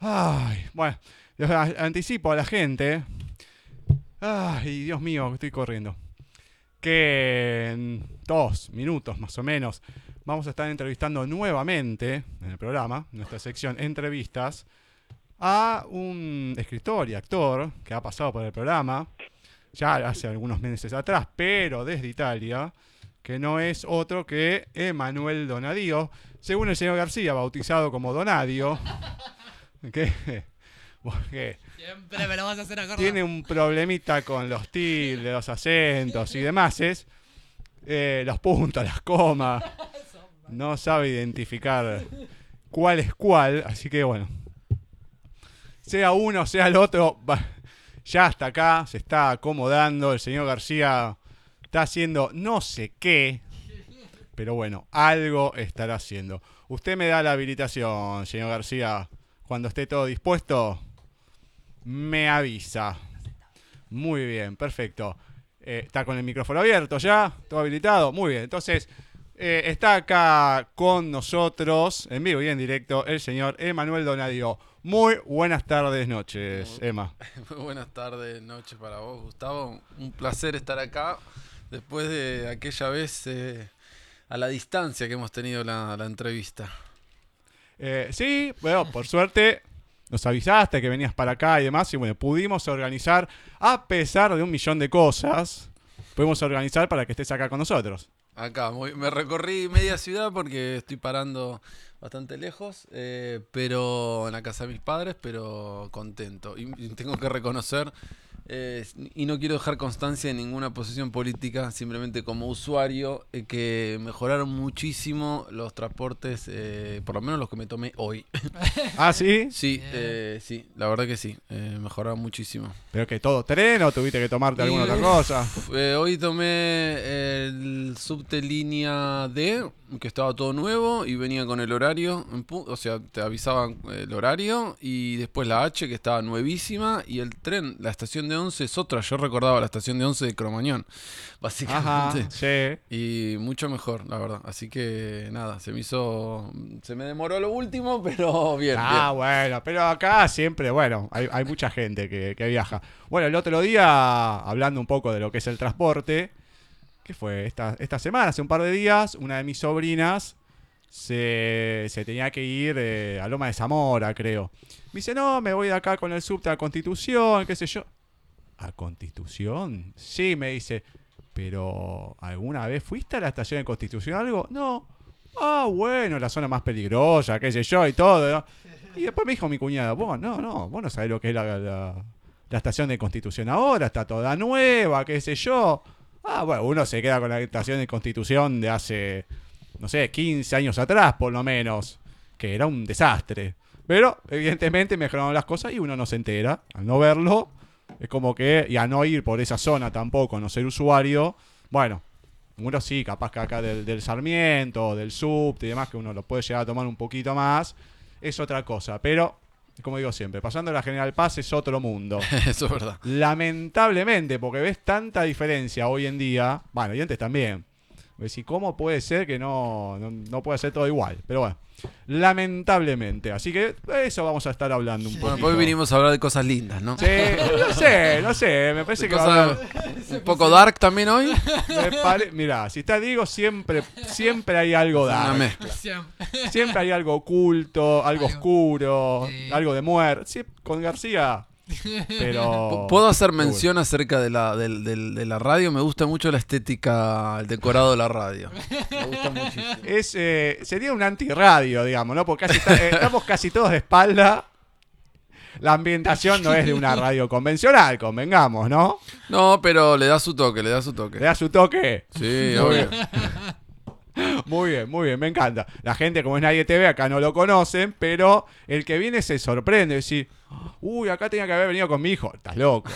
Ay, bueno, les anticipo a la gente. Ay, Dios mío, estoy corriendo. Que en dos minutos más o menos vamos a estar entrevistando nuevamente en el programa, nuestra sección Entrevistas, a un escritor y actor que ha pasado por el programa ya hace algunos meses atrás, pero desde Italia, que no es otro que Emanuel Donadio, según el señor García, bautizado como Donadio, que, porque Siempre me lo vas a hacer acordar. tiene un problemita con los tildes, los acentos y demás, es eh, los puntos, las comas, no sabe identificar cuál es cuál, así que bueno, sea uno, sea el otro, va- ya hasta acá, se está acomodando, el señor García está haciendo no sé qué, pero bueno, algo estará haciendo. Usted me da la habilitación, señor García, cuando esté todo dispuesto, me avisa. Muy bien, perfecto. Eh, está con el micrófono abierto ya, todo habilitado. Muy bien, entonces eh, está acá con nosotros, en vivo y en directo, el señor Emanuel Donadio. Muy buenas tardes, noches, Emma. Muy buenas tardes, noches para vos, Gustavo. Un placer estar acá después de aquella vez eh, a la distancia que hemos tenido la, la entrevista. Eh, sí, bueno, por suerte nos avisaste que venías para acá y demás, y bueno, pudimos organizar, a pesar de un millón de cosas, pudimos organizar para que estés acá con nosotros. Acá, muy- me recorrí media ciudad porque estoy parando bastante lejos, eh, pero en la casa de mis padres, pero contento. Y, tengo que reconocer, eh, y no quiero dejar constancia en ninguna posición política, simplemente como usuario, eh, que mejoraron muchísimo los transportes, eh, por lo menos los que me tomé hoy. Ah, sí, Sí, eh, sí, la verdad que sí, eh, mejoraron muchísimo. pero que todo tren o tuviste que tomarte alguna otra cosa. Eh, hoy tomé el subte línea D, que estaba todo nuevo y venía con el horario, o sea, te avisaban el horario y después la H que estaba nuevísima y el tren, la estación de 11 es otra, yo recordaba la estación de 11 de Cromañón, Ajá, básicamente. sí. Y mucho mejor, la verdad. Así que nada, se me hizo. Se me demoró lo último, pero bien. Ah, bueno, pero acá siempre, bueno, hay, hay mucha gente que, que viaja. Bueno, el otro día, hablando un poco de lo que es el transporte, ¿qué fue? Esta, esta semana, hace un par de días, una de mis sobrinas se, se tenía que ir eh, a Loma de Zamora, creo. Me dice, no, me voy de acá con el subte a Constitución, qué sé yo. ¿A Constitución? Sí, me dice, pero ¿alguna vez fuiste a la estación de Constitución o algo? No. Ah, bueno, la zona más peligrosa, qué sé yo, y todo. Y después me dijo mi cuñada, vos no, no, vos no sabés lo que es la- la estación de Constitución ahora, está toda nueva, qué sé yo. Ah, bueno, uno se queda con la estación de Constitución de hace, no sé, 15 años atrás, por lo menos, que era un desastre. Pero, evidentemente, mejoraron las cosas y uno no se entera. Al no verlo, es como que, y a no ir por esa zona tampoco, no ser usuario, bueno, uno sí, capaz que acá del, del Sarmiento, del Subte y demás, que uno lo puede llegar a tomar un poquito más, es otra cosa. Pero, como digo siempre, pasando la General Paz es otro mundo. Eso es verdad. Lamentablemente, porque ves tanta diferencia hoy en día, bueno, y antes también. Ves, ¿y cómo puede ser que no, no, no puede ser todo igual? Pero bueno, lamentablemente. Así que de eso vamos a estar hablando un poco. Bueno, hoy vinimos a hablar de cosas lindas, ¿no? Sí, no sé, no sé, me parece que va a haber- un poco dark también hoy. pare- Mirá, si te digo, siempre, siempre hay algo dark. Siempre. Siempre hay algo oculto, algo Algo- oscuro, Sí. algo de muerte. Sí, con García, pero... ¿Puedo hacer mención acerca de la, de la radio? Me gusta mucho la estética, el decorado de la radio. Me gusta muchísimo. Es, eh, sería un antirradio, digamos, ¿no? Porque casi está- eh, estamos casi todos de espalda. La ambientación no es de una radio convencional, convengamos, ¿no? No, pero le da su toque, le da su Le toque. da su toque. Sí, Muy obvio. Muy bien, muy bien, me encanta. La gente, como es Nadie TV, acá no lo conocen, pero el que viene se sorprende. Decir, uy, acá tenía que haber venido con mi hijo. Estás loco.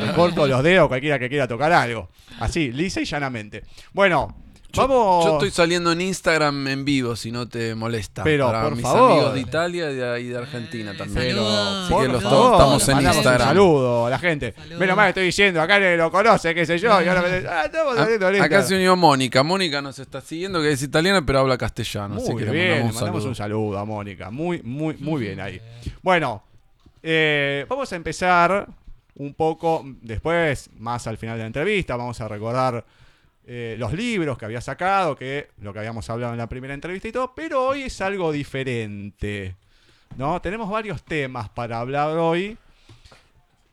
Me corto los dedos cualquiera que quiera tocar algo. Así, lisa y llanamente. Bueno, Yo, Vamos. yo estoy saliendo en Instagram en vivo, si no te molesta. Pero, para por mis favor. amigos de Italia y de, y de Argentina también. Pero. Así por que los Saludos. dos estamos en mandamos Instagram. Un saludo a la gente. Saludos. Menos mal que estoy diciendo, acá lo conoce, qué sé yo. Y ahora me ah, estamos A- saliendo en acá se unió Mónica. Mónica nos está siguiendo, que es italiana, pero habla castellano. así Muy que le bien, mandamos un mandamos saludo. un saludo a Mónica. Muy, muy, muy bien ahí. Bueno, eh, vamos a empezar un poco después, más al final de la entrevista, vamos a recordar eh, los libros que había sacado, que lo que habíamos hablado en la primera entrevista y todo, pero hoy es algo diferente. ¿no? Tenemos varios temas para hablar hoy.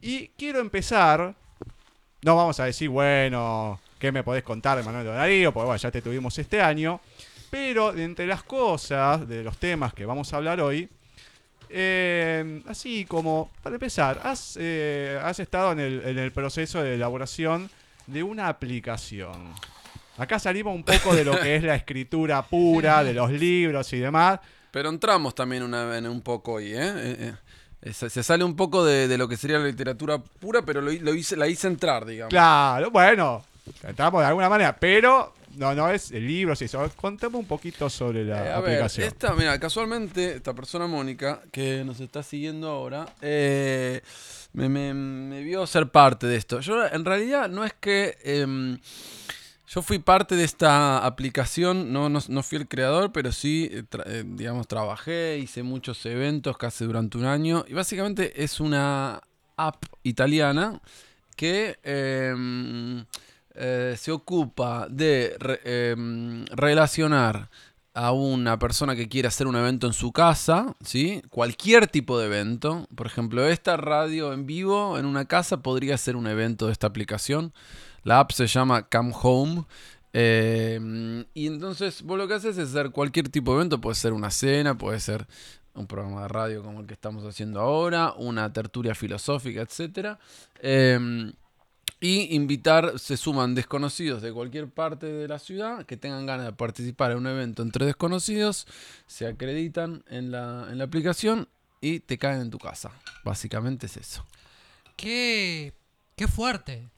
Y quiero empezar. No vamos a decir, bueno, ¿qué me podés contar de Manuel Donarío? Porque bueno, ya te tuvimos este año. Pero de entre las cosas, de los temas que vamos a hablar hoy, eh, así como, para empezar, has, eh, has estado en el, en el proceso de elaboración de una aplicación. Acá salimos un poco de lo que es la escritura pura, de los libros y demás. Pero entramos también una, en un poco hoy, ¿eh? Eh, se, se sale un poco de, de lo que sería la literatura pura, pero lo hice, la hice entrar, digamos. Claro, bueno, entramos de alguna manera, pero no, no es el libro, sí, eso. Contame un poquito sobre la Eh, a ver, aplicación. esta, mira, casualmente, esta persona Mónica, que nos está siguiendo ahora, eh, me, me- me vio ser parte de esto. Yo, en realidad, no es que. em, yo fui parte de esta aplicación, no, no, no fui el creador, pero sí, tra- eh, digamos, trabajé, hice muchos eventos casi durante un año. Y básicamente es una app italiana que em, eh, se ocupa de em, relacionar a una persona que quiere hacer un evento en su casa, ¿sí? Cualquier tipo de evento. Por ejemplo, esta radio en vivo en una casa podría ser un evento de esta aplicación. La app se llama Come Home. eh, y entonces vos lo que haces es hacer cualquier tipo de evento. Puede ser una cena, puede ser un programa de radio como el que estamos haciendo ahora, una tertulia filosófica, etc. y invitar, se suman desconocidos de cualquier parte de la ciudad que tengan ganas de participar en un evento entre desconocidos, se acreditan en la, en la aplicación y te caen en tu casa. Básicamente es eso. Qué, qué fuerte.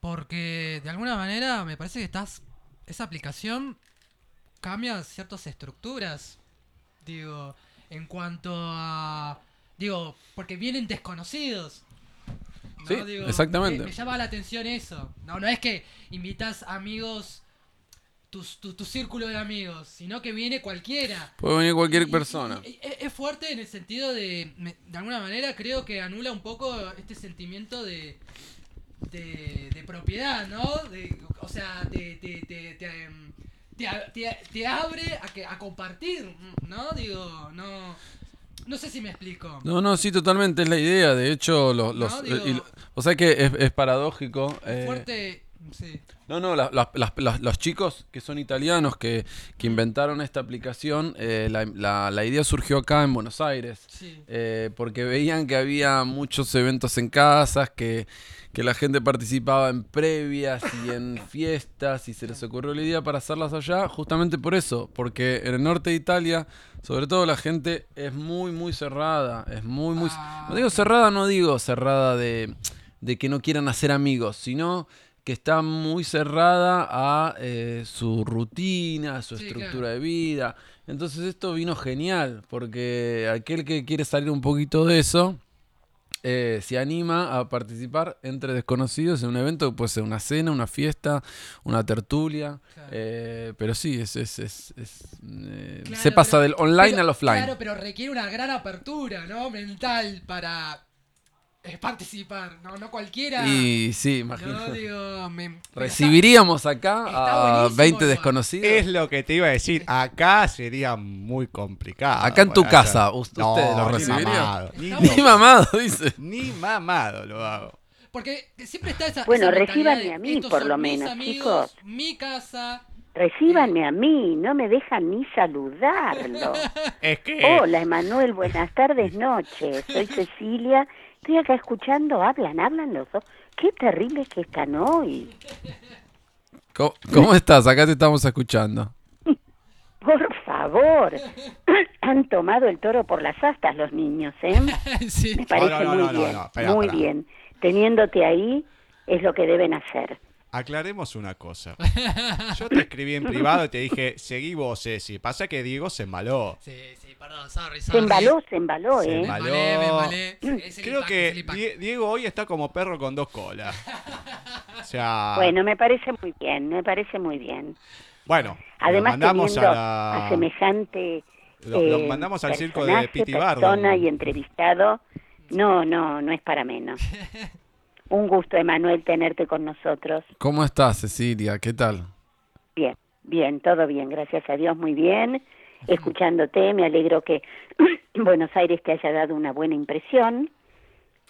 Porque de alguna manera me parece que estás. Esa aplicación cambia ciertas estructuras. Digo, en cuanto a. Digo, porque vienen desconocidos. ¿No? Sí, Digo, exactamente. Me, me llama la atención eso. No, no es que invitas amigos. Tu, tu, tu círculo de amigos, sino que viene cualquiera. Puede venir cualquier Y- persona. y- es, es fuerte en el sentido de, de alguna manera creo que anula un poco este sentimiento de, de, de propiedad, ¿no? De, o sea, te, te, te, te- te abre a, que, a compartir, ¿no? Digo, no, no sé si me explico. No, no, sí, totalmente es la idea. De hecho, los, los- No, digo- y lo- o sea que es. Es eh, fuerte, sí. No, no, la- la- los chicos que son italianos que, que inventaron esta aplicación, eh, la, idea surgió acá en Buenos Aires. Sí. eh, porque veían que había muchos eventos en casas, que, que la gente participaba en previas y en fiestas y se les ocurrió la idea para hacerlas allá, justamente por eso, porque en el norte de Italia, sobre todo la gente es muy, muy cerrada, es muy, muy... Ah, No digo cerrada, no digo cerrada de, de que no quieran hacer amigos, sino que está muy cerrada a eh, su rutina, a su Sí, estructura claro. de vida. Entonces esto vino genial, porque aquel que quiere salir un poquito de eso, eh, se anima a participar entre desconocidos en un evento que puede ser una cena, una fiesta, una tertulia. Claro. eh, pero sí, es, es, es- es, Claro, se pasa pero- del online pero- al offline. Claro, pero requiere una gran apertura, ¿no? Mental para eh, participar, ¿no? No cualquiera. Y sí, No, imagínate. digo, me- pero Recibiríamos acá está a buenísimo 20 igual. desconocidos. Es lo que te iba a decir. Acá sería muy complicado. Acá en tu para casa, hacer. ¿usted No, lo ni mamado, Ni, Estamos- Ni mamado, dice. ni mamado lo hago. Porque siempre está esa. Bueno, esa mentalidad recíbanme de, a mí, estos por son lo mis menos, amigos, chicos. Mi casa. Recíbanme a mí, no me dejan ni saludarlo. Es que. Hola, Emanuel, buenas tardes, noches. Soy Cecilia. Estoy acá escuchando, hablan, hablan los dos. Qué terribles que están hoy. ¿Cómo, cómo estás? Acá te estamos escuchando. Por favor. Han tomado el toro por las astas los niños, ¿eh? sí. Me parece no, no, muy no, no, bien. no, espera, muy espera. bien. Teniéndote ahí es lo que deben hacer. Aclaremos una cosa. Yo te escribí en privado y te dije, seguí vos, Ceci. Pasa que Diego se embaló. Sí, sí, perdón, sorry, Se sorry. embaló, se embaló, Se ¿eh? embaló. Me embalé, me embalé. El Creo que Diego hoy está como perro con dos colas. O sea, Bueno, me parece muy bien, me parece muy bien. bueno, Además, mandamos a semejante Lo, lo eh, mandamos al circo de personaje, Piti persona y entrevistado, no, no, no es para menos. Un gusto, Emanuel, tenerte con nosotros. ¿Cómo estás, Cecilia? ¿Qué tal? Bien, bien, todo bien, gracias a Dios, muy bien. Escuchándote, me alegro que Buenos Aires te haya dado una buena impresión,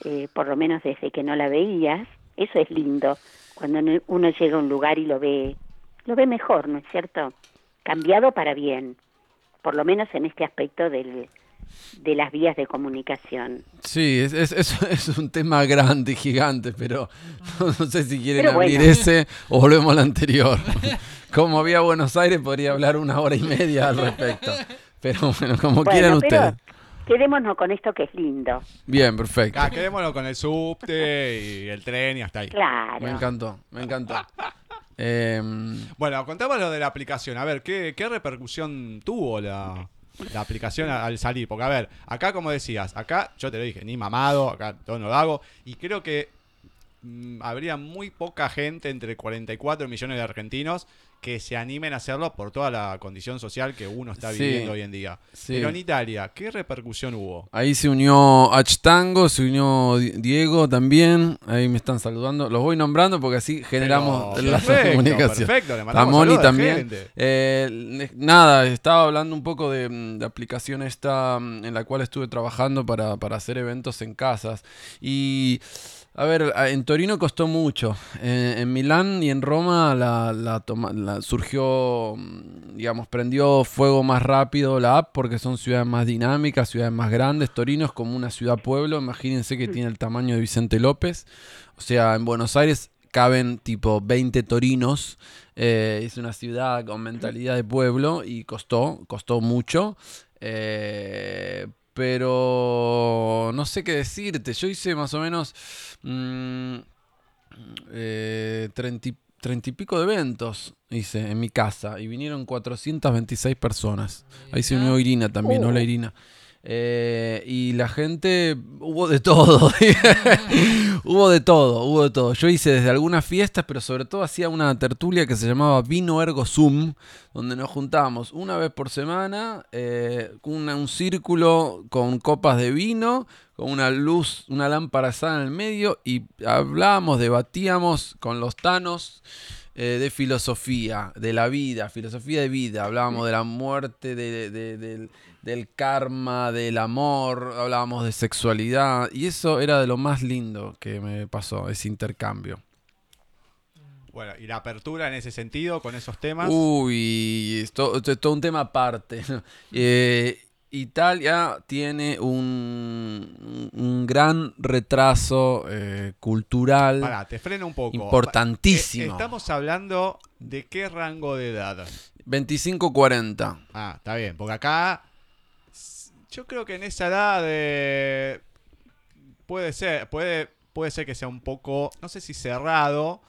eh, por lo menos desde que no la veías. Eso es lindo, cuando no- uno llega a un lugar y lo ve, lo ve mejor, ¿no es cierto? Cambiado para bien, por lo menos en este aspecto del, de las vías de comunicación. Sí, es, es, es- es un tema grande y gigante, pero no, sé si quieren Pero abrir bueno. ese o volvemos al anterior. Como había Buenos Aires, podría hablar una hora y media al respecto. Pero bueno, como quieran Bueno, ustedes. quedémonos con esto que es lindo, Bien, perfecto. Ah, quedémonos con el subte y el tren y hasta ahí. claro. Me encantó, me encantó. Em, Bueno, contamos lo de la aplicación. A ver, ¿qué, qué repercusión tuvo la, la aplicación al salir? Porque, a ver, acá, como decías, acá yo te lo dije, ni mamado, acá todo no lo hago. Y creo que mm, habría muy poca gente, entre 44 millones de argentinos, que se animen a hacerlo por toda la condición social que uno está Sí. viviendo hoy en día. Sí. Pero en Italia, ¿qué repercusión hubo? ahí se unió Tango, se unió Di- Diego también. Ahí me están saludando. Los voy nombrando porque así generamos perfecto, comunicación. Perfecto, le mandamos Moni a la también. Eh, nada, estaba hablando un poco de mm, la aplicación esta mm, en la cual estuve trabajando para, para hacer eventos en casas. Y, a ver, en Torino costó mucho. Eh, en Milán y en Roma la, la toma- la- surgió, mm, digamos, prendió fuego más rápido la app porque son ciudades más dinámicas, ciudades más grandes. Torino es como una ciudad-pueblo. Imagínense que tiene el tamaño de Vicente López. O sea, en Buenos Aires caben tipo 20 torinos. Eh, es una ciudad con mentalidad de pueblo y costó, costó mucho. Eh, pero no sé qué decirte. Yo hice más o menos mm, eh, 30, y- 30 y pico de eventos hice en mi casa y vinieron 426 personas. Ahí se unió Irina también, Uh. hola Irina. Eh, y la gente, hubo de todo, hubo de todo, hubo de todo. Yo hice desde algunas fiestas, pero sobre todo hacía una tertulia que se llamaba Vino Ergo Zoom, donde nos juntábamos una vez por semana, eh, un círculo con copas de vino, con una luz, una lámpara asada en el medio, y hablábamos, debatíamos con los tanos eh, de filosofía, de la vida, filosofía de vida. Hablábamos de la muerte, de- de- del, del karma, del amor, hablábamos de sexualidad. Y eso era de lo más lindo que me pasó, ese intercambio. Bueno, y la apertura en ese sentido, con esos temas. Uy, esto, esto es todo un tema aparte. Eh, Italia tiene un, un gran retraso eh, cultural. Pará, te freno un poco. Importantísimo. Eh, Estamos hablando de qué rango de edad. 25-40. Ah, está bien, porque acá yo creo que en esa edad eh, puede ser, puede, puede ser que sea un poco, no sé si cerrado,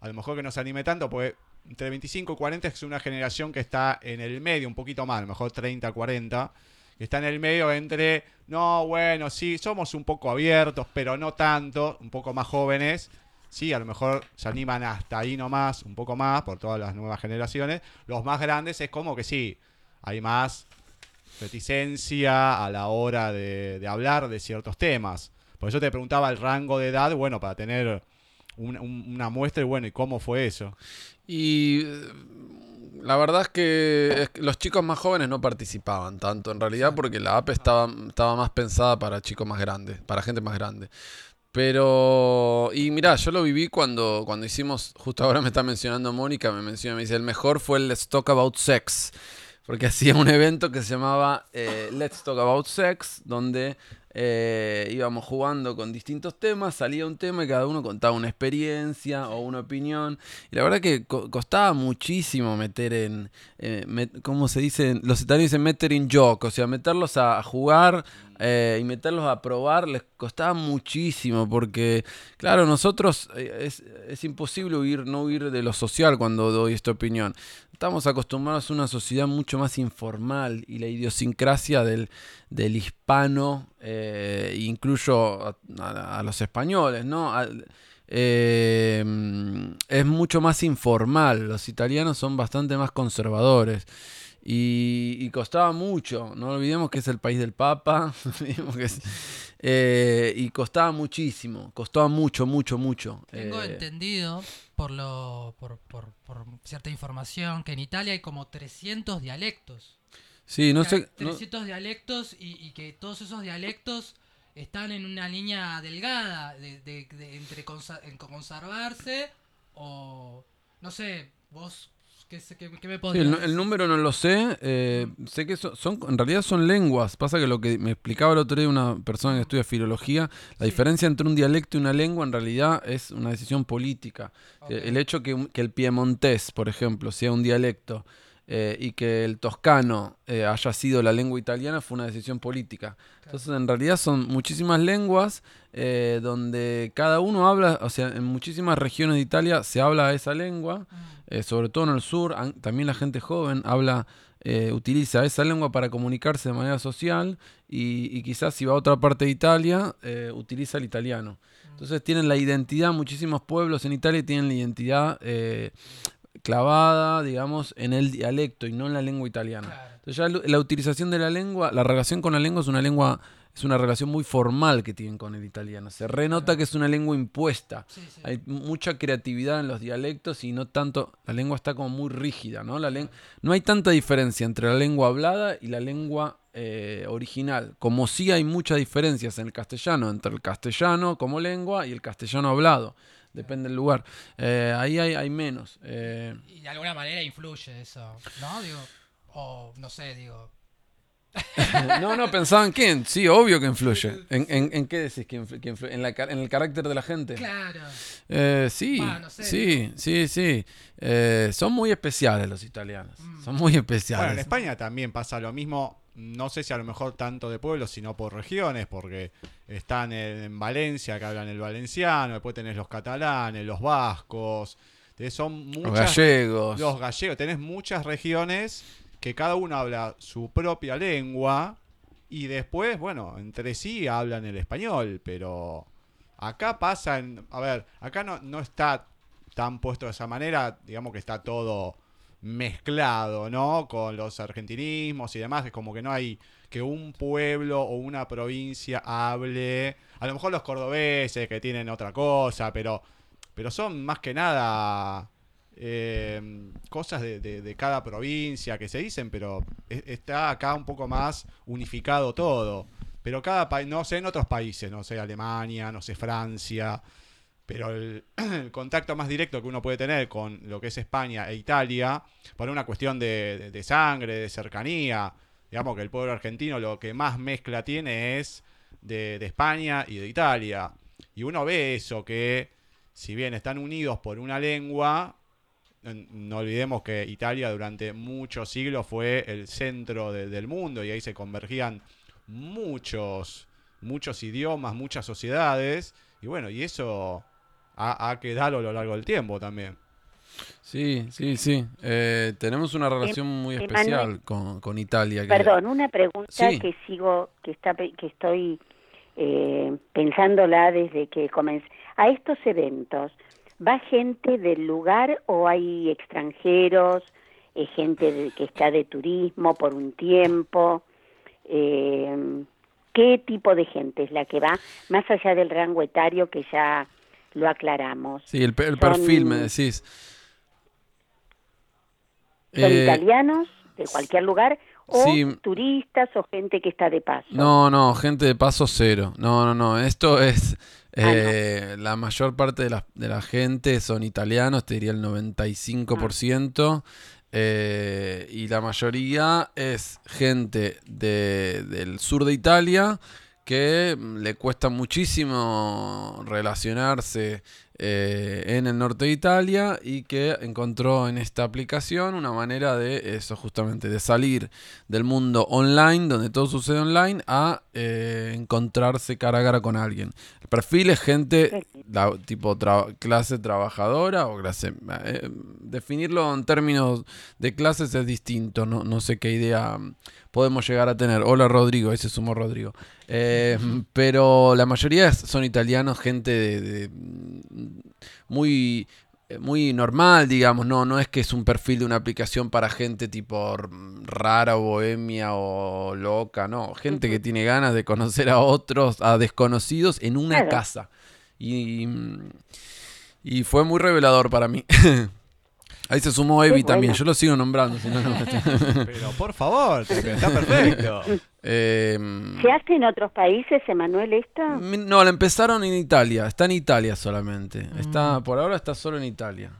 a lo mejor que no se anime tanto, porque entre 25 y 40 es una generación que está en el medio, un poquito más, a lo mejor 30, 40, que está en el medio entre, no, bueno, sí, somos un poco abiertos, pero no tanto, un poco más jóvenes. Sí, a lo mejor se animan hasta ahí nomás, un poco más, por todas las nuevas generaciones. Los más grandes es como que sí, hay más reticencia a la hora de, de hablar de ciertos temas. Por eso te preguntaba el rango de edad, bueno, para tener un- un- una muestra y bueno, ¿y cómo fue eso? Y eh, la verdad es que, es que los chicos más jóvenes no participaban tanto en realidad porque la app estaba, estaba más pensada para chicos más grandes, para gente más grande. Pero, y mirá, yo lo viví cuando, cuando hicimos, justo ahora me está mencionando Mónica, me menciona, me dice, el mejor fue el Let's Talk About Sex, porque hacía un evento que se llamaba eh, Let's Talk About Sex, donde eh, íbamos jugando con distintos temas, salía un tema y cada uno contaba una experiencia o una opinión. Y la verdad que co- costaba muchísimo meter en, eh, ¿cómo se dice? Los italianos dicen meter in joke, o sea, meterlos a jugar eh, y meterlos a probar les costaba muchísimo porque, claro, nosotros eh, es, es imposible huir, no huir de lo social cuando doy esta opinión. Estamos acostumbrados a una sociedad mucho más informal y la idiosincrasia del, del hispano, eh, incluyo a, los españoles, ¿no? Eh, es mucho más informal. Los italianos son bastante más conservadores. Y, y costaba mucho. No olvidemos que es el país del Papa. que es- eh, y costaba muchísimo. Costaba mucho, mucho, mucho. Tengo Eh, entendido por, lo, por, por, por cierta información que en Italia hay como 300 dialectos. sí, no sé. no- 300 dialectos y, y que todos esos dialectos están en una línea delgada de, de- de- entre consa- en conservarse o no sé, vos qué, sé- qué- qué me Sí, podrías el, decir? el número no lo sé. eh, sé que son, son- en realidad son lenguas. Pasa que lo que me explicaba el otro día una persona que estudia filología, la Sí. diferencia entre un dialecto y una lengua en realidad es una decisión política. Eh. El hecho que, que el piemontés, por ejemplo, sea un dialecto eh, y que el toscano eh, haya sido la lengua italiana fue una decisión política. Entonces, en realidad son muchísimas lenguas eh, donde cada uno habla, o sea, en muchísimas regiones de Italia se habla esa lengua, Mm, eh, sobre todo en el sur, también la gente joven habla, eh, utiliza esa lengua para comunicarse de manera social y, y quizás si va a otra parte de Italia, eh, utiliza el italiano. Entonces tienen la identidad, muchísimos pueblos en Italia tienen la identidad eh, clavada, digamos, en el dialecto y no en la lengua italiana. claro. Entonces ya la utilización de la lengua, la relación con la lengua es una lengua, es una relación muy formal que tienen con el italiano. Se renota que es una lengua impuesta. Sí, sí. Hay mucha creatividad en los dialectos y no tanto, la lengua está como muy rígida, ¿no? La no hay tanta diferencia entre la lengua hablada y la lengua eh, original, como sí hay muchas diferencias en el castellano, entre el castellano como lengua y el castellano hablado, depende del lugar. Eh, ahí hay, hay menos. eh, Y de alguna manera influye eso, ¿no? Digo, o no sé, digo. no, no, pensaba en quién, sí, obvio que influye. ¿En, en- en qué decís que influ- que influye? ¿En, la ca- ¿En el carácter de la gente? Claro. Eh, sí, Ah, no sé. sí, sí, sí. Eh, son muy especiales los italianos. Mm. Son muy Bueno, especiales. en España también pasa lo mismo. No sé si a lo mejor tanto de pueblos, sino por regiones, porque están en, en Valencia, que hablan el valenciano, después tenés los catalanes, los vascos, tenés- son los muchas gallegos. los gallegos. Tenés muchas regiones que cada uno habla su propia lengua y después, bueno, entre sí hablan el español, pero acá pasa en, a ver, acá no, no está tan puesto de esa manera, digamos que está todo mezclado, ¿no? Con los argentinismos y demás, es como que no hay que un pueblo o una provincia hable, a lo mejor los cordobeses que tienen otra cosa, pero pero son más que nada eh, cosas de cada provincia que se dicen, pero e- está acá un poco más unificado todo. Pero cada país, no sé en otros países, no sé Alemania, no sé Francia, pero el, contacto más directo que uno puede tener con lo que es España e Italia, por una cuestión de, de- sangre, de cercanía, digamos que el pueblo argentino lo que más mezcla tiene es de, España y de Italia. Y uno ve eso, que si bien están unidos por una lengua, no, olvidemos que Italia durante muchos siglos fue el centro de- del mundo y ahí se convergían muchos, muchos idiomas, muchas sociedades. Y bueno, y eso ha, ha quedado a lo largo del tiempo también. Sí, sí, sí. Eh, tenemos una relación muy especial con, con Italia. que- Perdón, una pregunta Sí. que sigo, que está, pe- que estoy eh, pensándola desde que comencé. A estos eventos, ¿va gente del lugar o hay extranjeros, eh, gente de- que está de turismo por un tiempo? Eh, ¿Qué tipo de gente es la que va, más allá del rango etario que ya lo aclaramos? Sí, el, pe- el Son- perfil, me decís. ¿Son Eh, italianos de cualquier lugar o sí. turistas o gente que está de paso? No, no, gente de paso cero. No, no, no. Esto es. Ah, no. eh, La mayor parte de la, de la gente son italianos, te diría el 95%. eh, y la mayoría es gente de- del sur de Italia que mm, le cuesta muchísimo relacionarse eh, en el norte de Italia y que encontró en esta aplicación una manera de eso justamente, de salir del mundo online, donde todo sucede online, a eh, encontrarse cara a cara con alguien. El perfil es gente la- tipo tra- clase trabajadora o clase... eh, definirlo en términos de clases es distinto, no, no sé qué idea podemos llegar a tener. Hola Rodrigo, ahí se sumó Rodrigo. Eh, pero la mayoría son italianos, gente de, de- muy muy normal, digamos, no, no es que es un perfil de una aplicación para gente tipo rara o bohemia o loca, no, gente que tiene ganas de conocer a otros, a desconocidos en una Claro. casa. Y, y fue muy revelador para mí. Ahí se sumó Evi también, bueno. yo lo sigo nombrando, si no, no. Pero por favor, está perfecto. Eh, ¿Se hace en otros países, Emanuel, esto? Mi- No, la empezaron en Italia, está en Italia solamente. Está, por ahora está solo en Italia.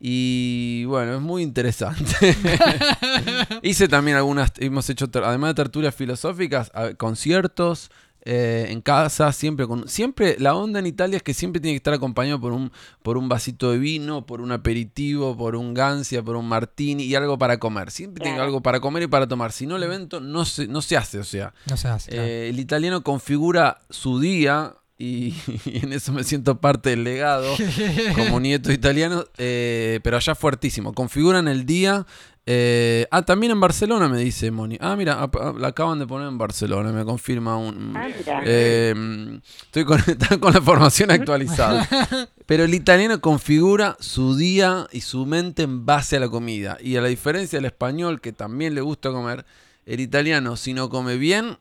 Y bueno, es muy interesante. Hice también algunas, hemos hecho, además de tertulias filosóficas, conciertos eh, en casa, siempre con, siempre la onda en Italia es que siempre tiene que estar acompañado por un, por un vasito de vino, por un aperitivo, por un gancia, por un martini y algo para comer. Siempre tiene Claro. algo para comer y para tomar. Si no el evento no se, no se hace, o sea. No se hace. claro. Eh, el italiano configura su día y, y en eso me siento parte del legado como nieto italiano, eh, pero allá fuertísimo. Configuran el día. eh, ah, también en Barcelona me dice Moni. Ah, mira, la acaban de poner en Barcelona, me confirma un... Ah, mira. Eh, estoy con, con la formación actualizada. Pero el italiano configura su día y su mente en base a la comida. Y a la diferencia del español, que también le gusta comer, el italiano, si no come bien,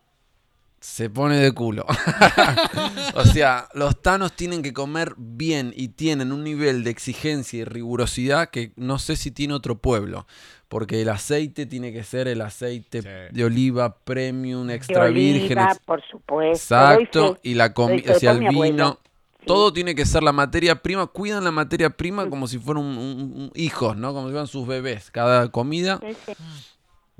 se pone de culo. o sea, los tanos tienen que comer bien y tienen un nivel de exigencia y rigurosidad que no sé si tiene otro pueblo. Porque el aceite tiene que ser el aceite Sí. de oliva premium, De extra virgen. oliva, ex- por supuesto. Exacto, y la comida, o sea, el vino, Sí. todo tiene que ser la materia prima, cuidan la materia prima como si fueran un, un- un- hijos, ¿no? Como si fueran sus bebés, cada comida. Sí, sí.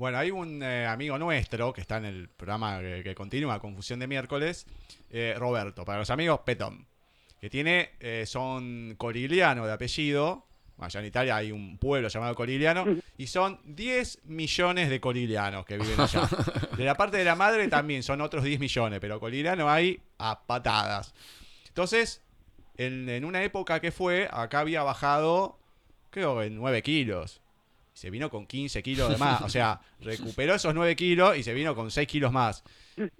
Bueno, hay un eh, amigo nuestro que está en el programa que, que continúa, Confusión de Miércoles, eh, Roberto, para los amigos Petón, que tiene, eh, son corigliano de apellido, allá en Italia hay un pueblo llamado Corigliano, y son 10 millones de coriglianos que viven allá. De la parte de la madre también son otros 10 millones, pero corigliano hay a patadas. Entonces, en, en una época que fue, acá había bajado, creo, en 9 kilos. Se vino con 15 kilos de más. O sea, recuperó esos 9 kilos y se vino con 6 kilos más.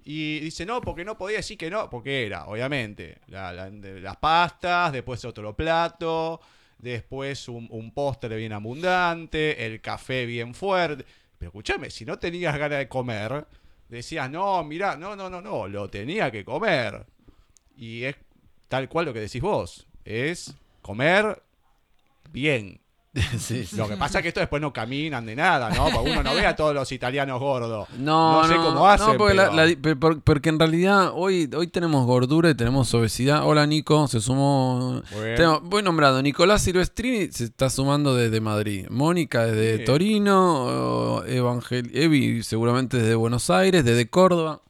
Y dice, no, porque no podía decir que no, porque era, obviamente, la- la- las pastas, después otro plato, después un, un postre bien abundante, el café bien fuerte. Pero escúchame, si no tenías ganas de comer, decías, no, mira, no, no, no, no, lo tenía que comer. Y es tal cual lo que decís vos, es comer bien. Sí. Lo que pasa es que esto después no caminan de nada, ¿no? Porque uno no ve a todos los italianos gordos. No, No sé no, cómo hacen, no, porque, pero- la en realidad hoy, hoy tenemos gordura y tenemos obesidad. Hola Nico, se sumó. Tengo- voy nombrando. Nicolás Silvestrini se está sumando desde Madrid. Mónica desde Sí. Torino. o Evangel Evi seguramente desde Buenos Aires, desde Córdoba.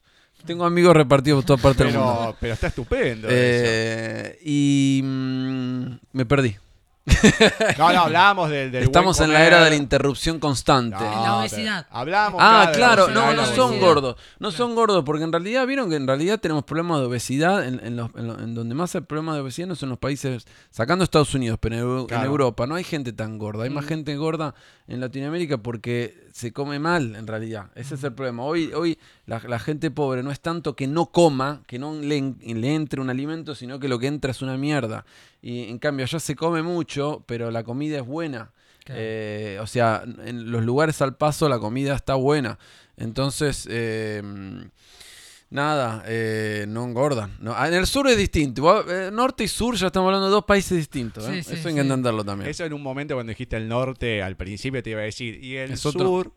Tengo amigos repartidos por toda parte del mundo. Pero, pero está estupendo. eso. Eh, y mm, me perdí. No, no, hablábamos del, del Estamos buen en la era de la interrupción constante. No, La obesidad. Hablamos. Ah, de claro, obesidad no, no son obesidad. gordos. No son gordos, porque en realidad vieron que en realidad tenemos problemas de obesidad. En, en los- en lo- en donde más hay problemas de obesidad no son los países, sacando Estados Unidos, pero en, Claro. Europa no hay gente tan gorda. Hay más Mm. gente gorda en Latinoamérica porque se come mal, en realidad. Ese es el problema. Hoy, hoy la, la gente pobre no es tanto que no coma, que no le, en- le entre un alimento, sino que lo que entra es una mierda. Y en cambio, allá se come mucho, pero la comida es buena. Claro. Eh, o sea, en los lugares al paso la comida está buena. Entonces, eh, nada, eh, no engordan. No, ah, en el sur es distinto. Eh, norte y sur ya estamos hablando de dos países distintos. ¿eh? Sí, sí, Eso hay que entenderlo también. Eso en un momento cuando dijiste el norte, al principio te iba a decir. Y el Es sur.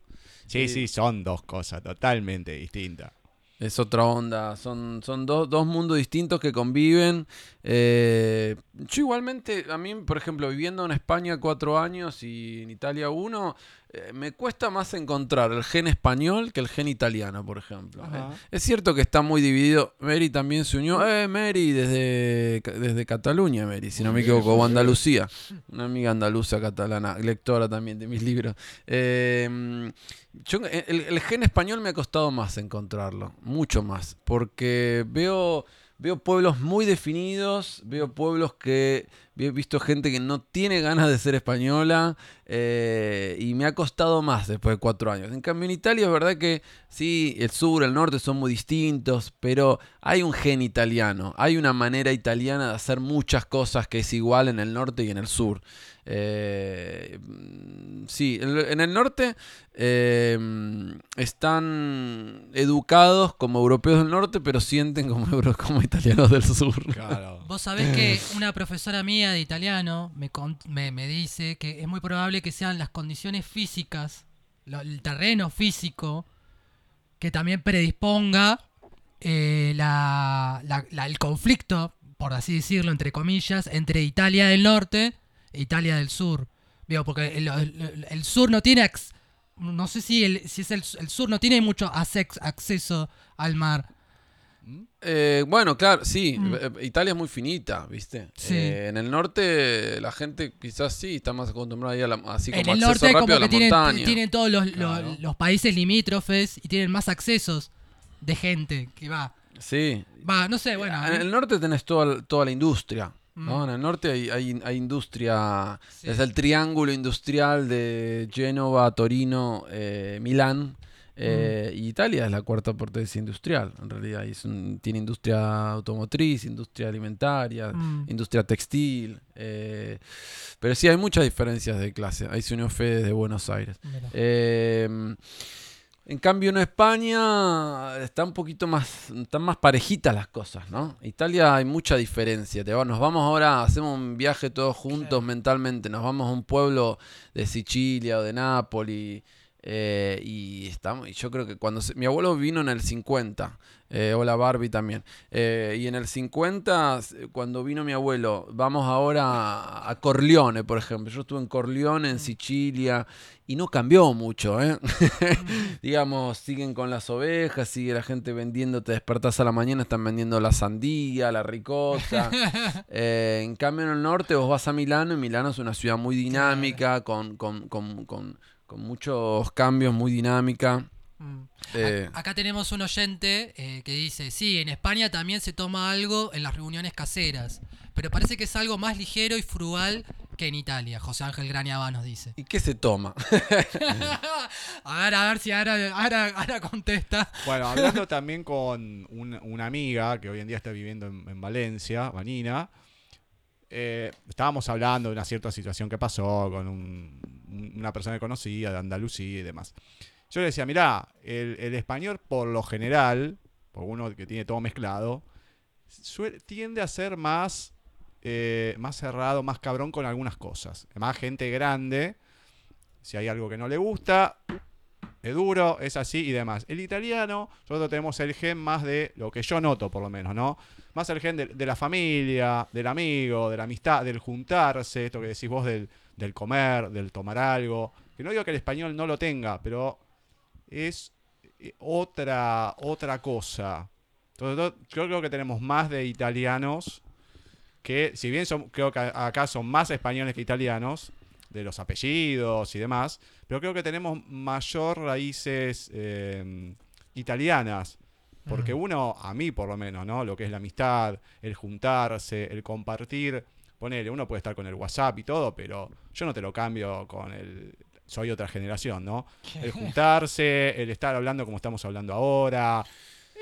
Sí, Sí. sí, son dos cosas totalmente distintas. Es otra onda. Son, son dos, dos mundos distintos que conviven. Eh, yo igualmente, a mí, por ejemplo, viviendo en España cuatro años y en Italia uno, eh, me cuesta más encontrar el gen español que el gen italiano, por ejemplo. Eh, es cierto que está muy dividido. Mary también se unió. Eh, Mary desde, desde Cataluña, Mary, si no me equivoco, o Andalucía. Una amiga andaluza catalana, lectora también de mis libros. Eh, yo, el, el gen español me ha costado más encontrarlo, mucho más, porque veo veo pueblos muy definidos, veo pueblos que he visto gente que no tiene ganas de ser española eh, y me ha costado más después de cuatro años. En cambio en Italia es verdad que sí, el sur, el norte son muy distintos, pero hay un gen italiano, hay una manera italiana de hacer muchas cosas que es igual en el norte y en el sur. Eh, sí, en el norte eh, están educados como europeos del norte, pero sienten como, como italianos del sur. Claro. Vos sabés que una profesora mía de italiano me, me, me dice que es muy probable que sean las condiciones físicas, lo- el terreno físico, que también predisponga eh, la- la- la- el conflicto, por así decirlo, entre comillas, entre Italia del norte Italia del sur. Digo, porque el, el- el sur no tiene... no sé si, el, si es el, sur no tiene mucho acceso al mar. Eh, bueno, claro, sí, Mm. eh, Italia es muy finita, ¿viste? Sí. Eh, en el norte la gente quizás sí está más acostumbrada a la, así como en el acceso norte rápido como a la que tienen, todos los, los- Claro. los países limítrofes y tienen más accesos de gente que va. Sí. Va, no sé, bueno. en el norte tenés toda, toda la industria. ¿No? Mm. En el norte hay, hay, hay industria, Sí. es el triángulo industrial de Génova, Torino, eh, Milán. eh, Mm. y Italia es la cuarta potencia industrial, en realidad. y es un- tiene industria automotriz, industria alimentaria, Mm. industria textil. eh, pero sí hay muchas diferencias de clase. Ahí se unió Fede de Buenos Aires. En cambio en España está un poquito más, están más parejitas las cosas, ¿no? Italia hay mucha diferencia. Te va- nos vamos ahora, hacemos un viaje todos juntos mentalmente, nos vamos a un pueblo de Sicilia o de Nápoli. eh, y estamos, y yo creo que cuando se- mi abuelo vino en el 50, eh, hola Barbie también, eh, y en el 50, s- cuando vino mi abuelo, vamos ahora a, Corleone, por ejemplo. Yo estuve en Corleone, en Sicilia, y no cambió mucho, ¿eh? Digamos, siguen con las ovejas, sigue la gente vendiendo, te despertás a la mañana, están vendiendo la sandía, la ricota. Eh, en cambio, en el norte vos vas a Milano y Milano es una ciudad muy dinámica, con, con, con, con muchos cambios, muy dinámica. Mm. Eh, Acá tenemos un oyente eh, que dice, sí, en España también se toma algo en las reuniones caseras, pero parece que es algo más ligero y frugal que en Italia, José Ángel Graniaba nos dice. ¿Y qué se toma? a ver, a ver si ahora, ahora, ahora contesta. Bueno, hablando también con un- una amiga que hoy en día está viviendo en, en Valencia, Vanina, eh, estábamos hablando de una cierta situación que pasó con un- una persona que conocía de Andalucía y demás. Yo le decía, mirá, el, el español por lo general, por uno que tiene todo mezclado, suele- tiende a ser más, eh, más cerrado, más cabrón con algunas cosas. Más gente grande, si hay algo que no le gusta, es duro, es así y demás. El italiano, nosotros tenemos el gen más de lo que yo noto, por lo menos, ¿no? Más el gen de, de la familia, del amigo, de la amistad, del juntarse, esto que decís vos del, del comer, del tomar algo. Que no digo que el español no lo tenga, pero es eh, otra, otra cosa. Entonces, yo creo que tenemos más de italianos que, si bien son, creo que acá son más españoles que italianos, de los apellidos y demás, pero creo que tenemos mayor raíces eh, italianas. Porque uno, a mí por lo menos, ¿no? Lo que es la amistad, el juntarse, el compartir. Ponele, uno puede estar con el WhatsApp y todo, pero yo no te lo cambio con el. Soy otra generación, ¿no? El juntarse, el estar hablando como estamos hablando ahora,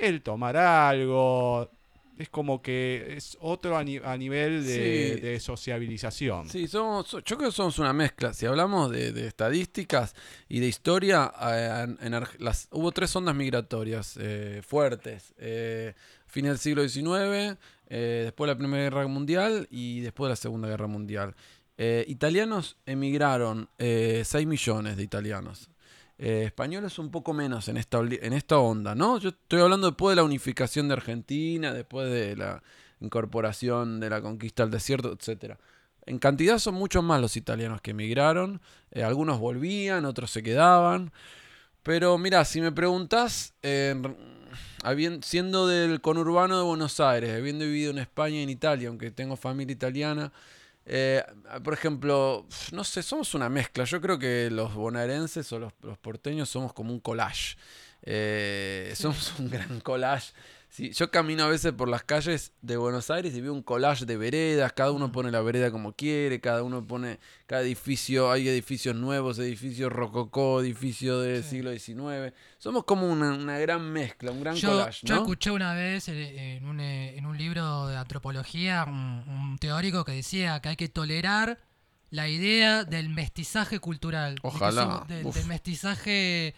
el tomar algo. Es como que es otro a, ni- a nivel de, Sí. de sociabilización. Sí, somos, so- yo creo que somos una mezcla. Si hablamos de, de estadísticas y de historia, en- en las, hubo tres ondas migratorias eh, fuertes. Eh, fin del siglo XIX, eh, después de la Primera Guerra Mundial y después de la Segunda Guerra Mundial. Eh, italianos emigraron, eh, 6 millones de italianos. Eh, españoles un poco menos en esta, en esta onda, ¿no? Yo estoy hablando después de la unificación de Argentina, después de la incorporación de la conquista al desierto, etcétera. En cantidad son muchos más los italianos que emigraron. Eh, algunos volvían, otros se quedaban. Pero mira, si me preguntás, eh, siendo del conurbano de Buenos Aires, habiendo vivido en España y en Italia, aunque tengo familia italiana, eh, por ejemplo, no sé, somos una mezcla. Yo creo que los bonaerenses o los, los porteños somos como un collage. Eh, Somos un gran collage. Sí, yo camino a veces por las calles de Buenos Aires y veo un collage de veredas, cada uno pone la vereda como quiere, cada uno pone, cada edificio, hay edificios nuevos, edificios rococó, edificios del Sí. siglo XIX. Somos como una, una gran mezcla, un gran Yo, collage, yo ¿no? escuché una vez en un, eh, en un libro de antropología un, un teórico que decía que hay que tolerar la idea del mestizaje cultural. Ojalá, de- del mestizaje,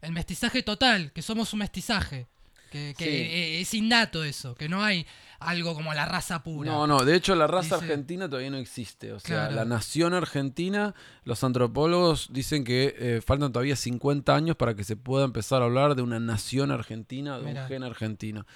el mestizaje total, que somos un mestizaje. Que, que Sí. eh, es innato eso, que no hay algo como la raza pura. No, no, de hecho la raza Dice- argentina todavía no existe. O sea, Claro. la nación argentina, los antropólogos dicen que eh, faltan todavía 50 años para que se pueda empezar a hablar de una nación argentina, de Mirá. un gen argentino.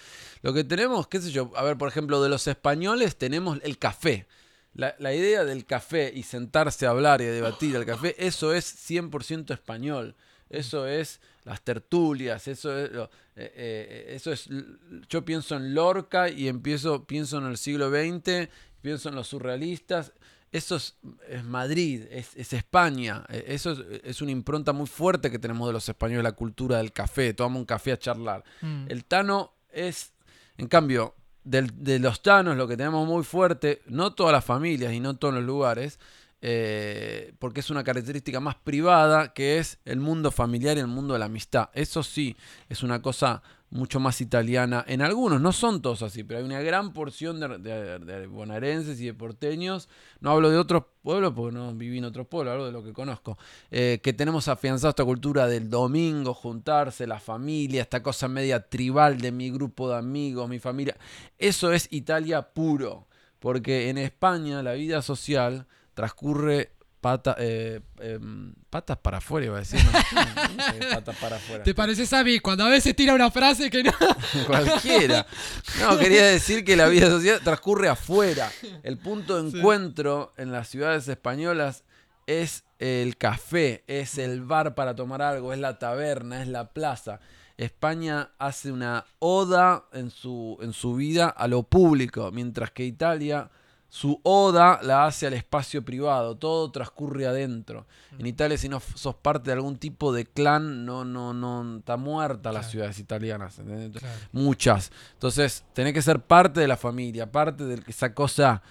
Lo que tenemos, qué sé yo, a ver, por ejemplo, de los españoles tenemos el café. La, la idea del café y sentarse a hablar y a debatir al café, eso es 100% español. Eso es las tertulias, eso es, eh, eh, eso es, yo pienso en Lorca y empiezo, pienso en el siglo XX, pienso en los surrealistas, eso es, es Madrid, es, es España, eh, eso es, es una impronta muy fuerte que tenemos de los españoles, la cultura del café, tomamos un café a charlar. Mm. El Tano es, en cambio, del- de los Tanos lo que tenemos muy fuerte, no todas las familias y no todos los lugares, eh, porque es una característica más privada, que es el mundo familiar y el mundo de la amistad. Eso sí, es una cosa mucho más italiana. En algunos, no son todos así, pero hay una gran porción de, de- bonaerenses y de porteños, no hablo de otros pueblos porque no viví en otros pueblos, hablo de lo que conozco, eh, que tenemos afianzado esta cultura del domingo, juntarse, la familia, esta cosa media tribal de mi grupo de amigos, mi familia. Eso es Italia puro, porque en España la vida social transcurre pata, eh, em, patas para afuera, iba a decir. patas para afuera. ¿Te pareces a mí cuando a veces tira una frase que no? Cualquiera. No, quería decir que la vida social transcurre afuera. El punto de encuentro en las ciudades españolas es el café, es el bar para tomar algo, es la taberna, es la plaza. España hace una oda en su, en su vida a lo público, mientras que Italia su oda la hace al espacio privado, todo transcurre adentro. En Italia, si no sos parte de algún tipo de clan, no, no, no, está muerta las ciudades italianas. Muchas. Entonces, tenés que ser parte de la familia, parte de esa cosa